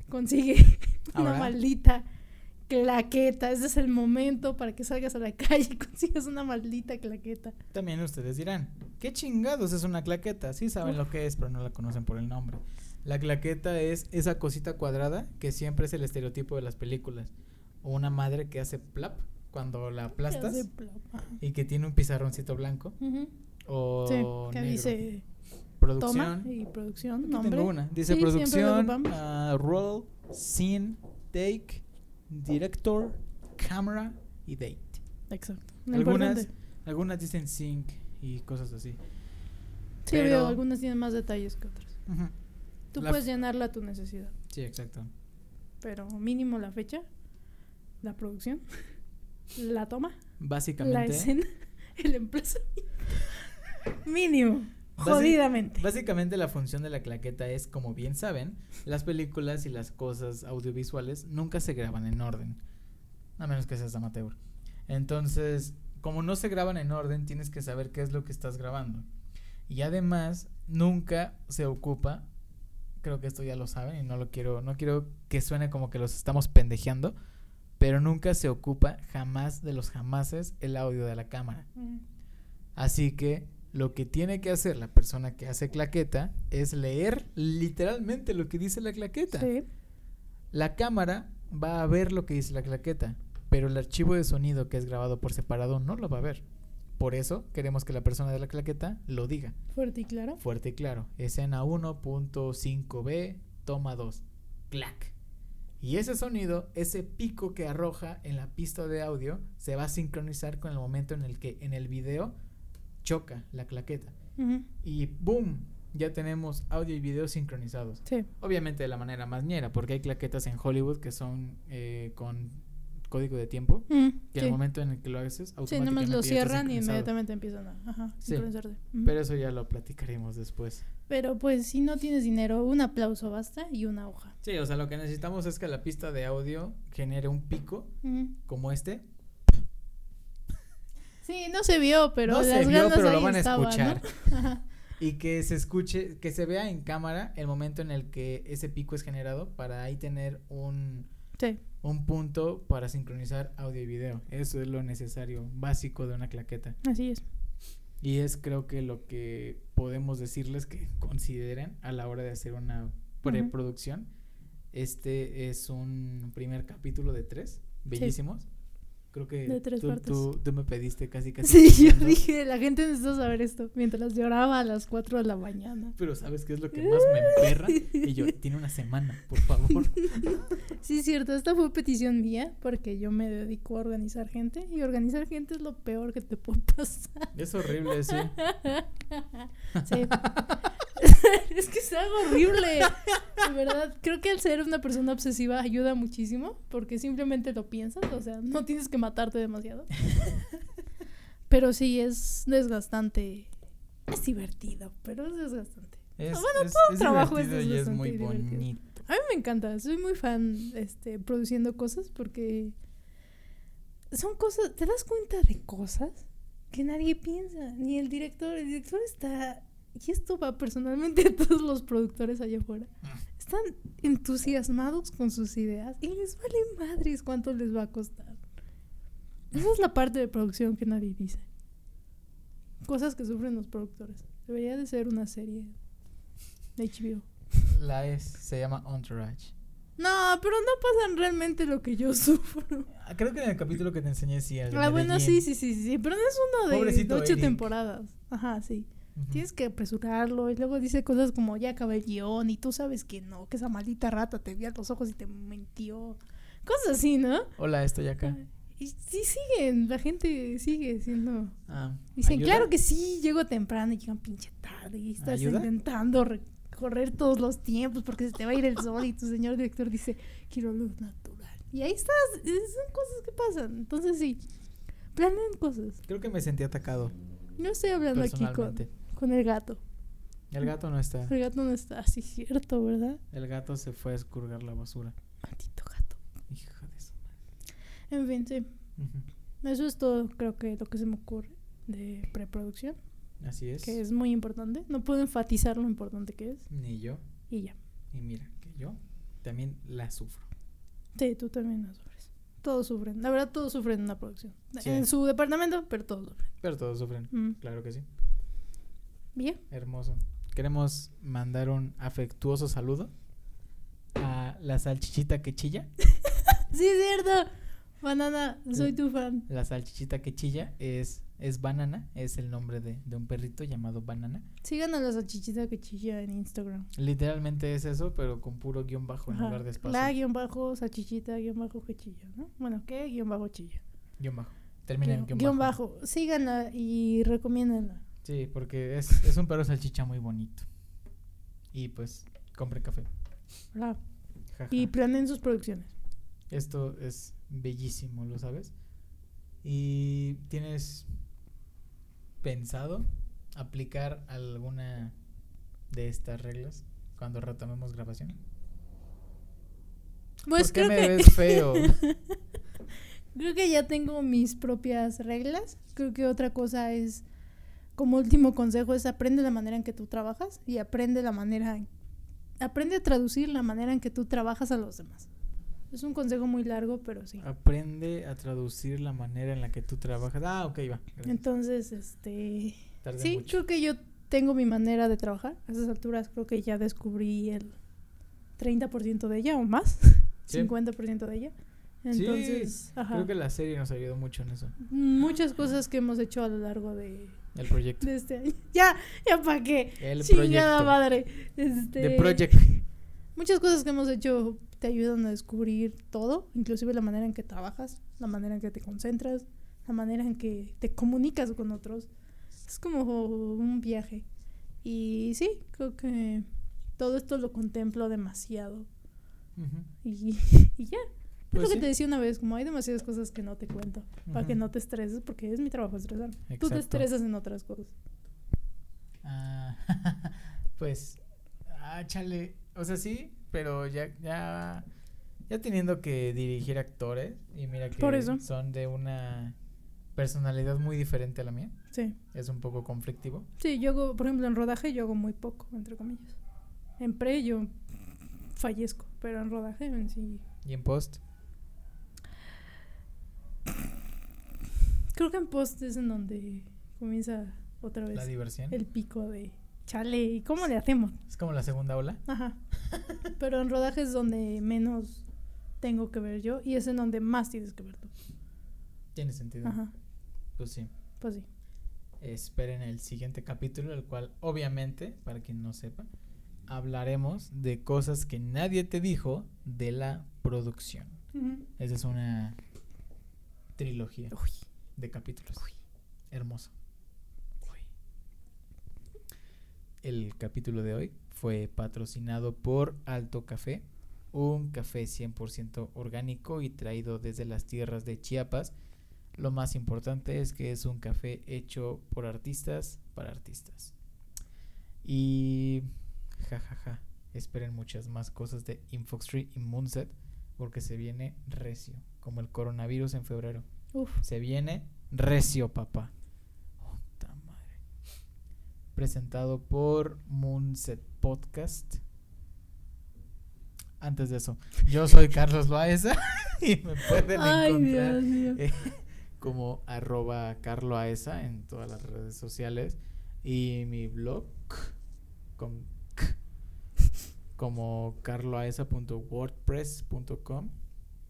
consigue una maldita claqueta. Ese es el momento para que salgas a la calle y consigas una maldita claqueta. También ustedes dirán, ¿qué chingados es una claqueta? Sí saben lo que es, pero no la conocen por el nombre. La claqueta es esa cosita cuadrada que siempre es el estereotipo de las películas. O una madre que hace plap cuando la aplastas y que tiene un pizarroncito blanco. O Sí, que negro. dice producción. toma y producción, nombre. tengo una. Dice Sí, producción, ah, roll, scene, take, director, camera y date. Exacto. Algunas, algunas dicen sync y cosas así. Sí, pero- veo, algunas tienen más detalles que otras. Ujú. Tú La puedes llenarla a tu necesidad, Sí, exacto. pero mínimo la fecha, la producción, la toma, la Básicamente, escena, el emplazamiento. mínimo, jodidamente. básicamente la función de la claqueta es, como bien saben, las películas y las cosas audiovisuales nunca se graban en orden, a menos que seas amateur. Entonces, como no se graban en orden, tienes que saber qué es lo que estás grabando. Y además, nunca se ocupa, creo que esto ya lo saben y no lo quiero, no quiero que suene como que los estamos pendejeando, pero nunca se ocupa jamás de los jamases el audio de la cámara. Mm. Así que lo que tiene que hacer la persona que hace claqueta es leer literalmente lo que dice la claqueta. Sí. La cámara va a ver lo que dice la claqueta, pero el archivo de sonido que es grabado por separado no lo va a ver. Por eso queremos que la persona de la claqueta lo diga Fuerte y claro. fuerte y claro. Escena 1.5b, toma 2. Clac. Y ese sonido, ese pico que arroja en la pista de audio, se va a sincronizar con el momento en el que en el video choca la claqueta. Y ¡boom! Ya tenemos audio y video sincronizados. Sí. Obviamente de la manera más ñera, porque hay claquetas en Hollywood que son eh, con código de tiempo. Mm, Que sí. al momento en el que lo haces, Sí, nomás automáticamente lo cierran y inmediatamente empiezan a ajá, Sí. Pero eso ya lo platicaremos después. Pero pues si no tienes dinero, un aplauso basta y una hoja. Sí, o sea, lo que necesitamos es que la pista de audio genere un pico como este. Sí, no se vio, pero no las se vio, ganas pero ahí lo van a escuchar. Y que se escuche, que se vea en cámara el momento en el que ese pico es generado para ahí tener un, Sí. un punto para sincronizar audio y video. Eso es lo necesario, básico de una claqueta. Así es. Y es creo que lo que podemos decirles que consideren a la hora de hacer una preproducción. Este es un primer capítulo de tres, bellísimos. Creo que De tres tú, partes. tú, tú me pediste casi casi. Sí, yo dije, la gente necesita saber esto. Mientras lloraba a las 4 de la mañana. Pero ¿sabes qué es lo que más me emperra? Y yo, tiene una semana, por favor. Sí, cierto, esta fue petición mía porque yo me dedico a organizar gente y organizar gente es lo peor que te puede pasar. Es horrible, sí. Sí. es que es algo horrible. De verdad, creo que el ser una persona obsesiva ayuda muchísimo porque simplemente lo piensas, o sea, no tienes que matarte demasiado. Pero sí, es desgastante. Es divertido, pero es desgastante. Es, Bueno, es- todo es trabajo es y es muy divertido. bonito. A mí me encanta, soy muy fan este, produciendo cosas porque son cosas, te das cuenta de cosas que nadie piensa, ni el director, el director está, y esto va personalmente a todos los productores allá afuera, están entusiasmados con sus ideas y les vale madres cuánto les va a costar. Esa es la parte de producción que nadie dice. Cosas que sufren los productores. Debería de ser una serie de HBO. La es, se llama Entourage. No, pero no pasan realmente lo que yo sufro. Creo que en el capítulo que te enseñé sí. el Ah, bueno, sí, sí, sí, sí, pero no es uno de Pobrecito ocho Eric. temporadas. Ajá, sí. Tienes que apresurarlo y luego dice cosas como ya acabé el guion y tú sabes que no, que esa maldita rata te vio a los ojos y te mintió. Cosas así, ¿no? Hola, estoy acá. Y sí siguen, la gente sigue siendo... Ah, Dicen, ¿ayuda? claro que sí, llego temprano y llegan pinche tarde y estás ¿Ayuda? intentando recorrer todos los tiempos porque se te va a ir el sol y tu señor director dice, quiero luz natural. Y ahí estás, son cosas que pasan. Entonces sí, planeen cosas. Creo que me sentí atacado No estoy hablando aquí con. Con el gato. El gato no está. El gato no está así, cierto, ¿verdad? El gato se fue a escurgar la basura. Maldito gato. Hija de su En fin, sí. Eso es todo, creo que lo que se me ocurre de preproducción, Así es. que es muy importante. No puedo enfatizar lo importante que es. Ni yo. Y ya. Y mira, que yo también la sufro. Sí, tú también lo sufres. Todos sufren. La verdad, todos sufren en una producción. Sí. En su departamento, pero todos sufren. Pero todos sufren. Mm. Claro que sí. Bien. Hermoso. Queremos mandar un afectuoso saludo a la salchichita que chilla. Sí, es cierto. Banana, soy tu fan. La salchichita que chilla es, es Banana, es el nombre de, de un perrito llamado Banana. Sigan a la salchichita que chilla en Instagram. Literalmente es eso, pero con puro guion bajo en Ajá. lugar de espacio. La guion bajo, salchichita, guion bajo que chilla, ¿no? Bueno, ¿qué? Guión bajo chilla. Guión bajo. Termina guion, guion bajo. bajo. Síganla y recomiéndenla. Sí, porque es, es un perro salchicha muy bonito. Y pues, compren café. Y planeen sus producciones. Esto es bellísimo, ¿lo sabes? ¿Y tienes pensado aplicar alguna de estas reglas cuando retomemos grabación? Pues ¿Por qué me que ves feo? creo que ya tengo mis propias reglas. Creo que otra cosa es como último consejo es aprende la manera en que tú trabajas y aprende la manera en- aprende a traducir la manera en que tú trabajas a los demás. Es un consejo muy largo, pero sí. Aprende a traducir la manera en la que tú trabajas. Ah, ok, va. gracias. Entonces, este Tardé sí, mucho. creo que yo tengo mi manera de trabajar. A esas alturas creo que ya descubrí el 30% de ella o más, Sí. 50% de ella. Sí, Entonces, ajá. Creo que la serie nos ayudó mucho en eso. muchas cosas que hemos hecho a lo largo de, El proyecto. de este año. Ya, ya para qué. El Chingada proyecto. madre. Este, The Project. Muchas cosas que hemos hecho te ayudan a descubrir todo, inclusive la manera en que trabajas, la manera en que te concentras, la manera en que te comunicas con otros. Es como un viaje. Y sí, creo que todo esto lo contemplo demasiado. Y, y ya. Es Pues lo que sí. te decía una vez, como hay demasiadas cosas que no te cuento, para que no te estreses, porque es mi trabajo estresarme. Tú te Exacto. estresas en otras cosas. Ah, pues, ah, chale. O sea, sí, pero ya, ya, ya teniendo que dirigir actores y mira que Por eso. son de una personalidad muy diferente a la mía, Sí. es un poco conflictivo. Sí, yo hago, por ejemplo, en rodaje yo hago muy poco, entre comillas. En pre yo fallezco, pero en rodaje en sí. Y en post, Creo que en post es en donde comienza otra vez la diversión. el pico de chale, ¿y cómo le hacemos? Es como la segunda ola. Ajá. Pero en rodaje es donde menos tengo que ver yo y es en donde más tienes que ver tú. Tiene sentido. Ajá, Pues sí. pues sí. Esperen el siguiente capítulo, el cual obviamente, para quien no sepa, hablaremos de cosas que nadie te dijo de la producción. Esa es una trilogía Uy. de capítulos. Hermoso. El capítulo de hoy fue patrocinado por Alto Café, un café 100% orgánico y traído desde las tierras de Chiapas. Lo más importante es que es un café hecho por artistas para artistas. Y jajaja, esperen muchas más cosas de Infoxtree y Moonset porque se viene recio, como el coronavirus en febrero. Uf. Se viene recio, papá. Puta madre. Presentado por Moonset Podcast. Antes de eso, yo soy Carlos Loaesa y me pueden Ay, encontrar Dios eh, como arroba carloaesa en todas las redes sociales y mi blog con como carloaesa.wordpress.com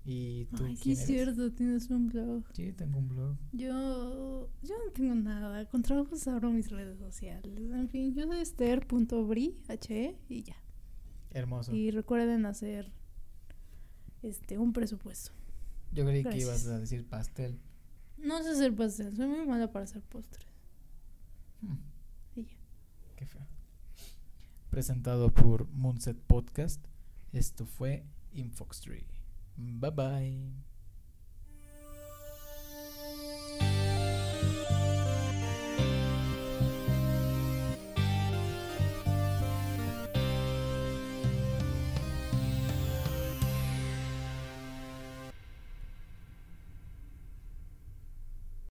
y tú Ay, sí es cierto, tienes un blog. Sí, tengo un blog. Yo, yo no tengo nada. Con trabajos abro mis redes sociales. En fin, yo soy esther.bri, H y ya. Hermoso. Y recuerden hacer este un presupuesto. Yo creí que ibas a decir pastel. No sé hacer pastel, soy muy mala para hacer postres. Hmm, Y ya. qué feo. Presentado por Moonset Podcast. Esto fue Infoxtree. Bye bye.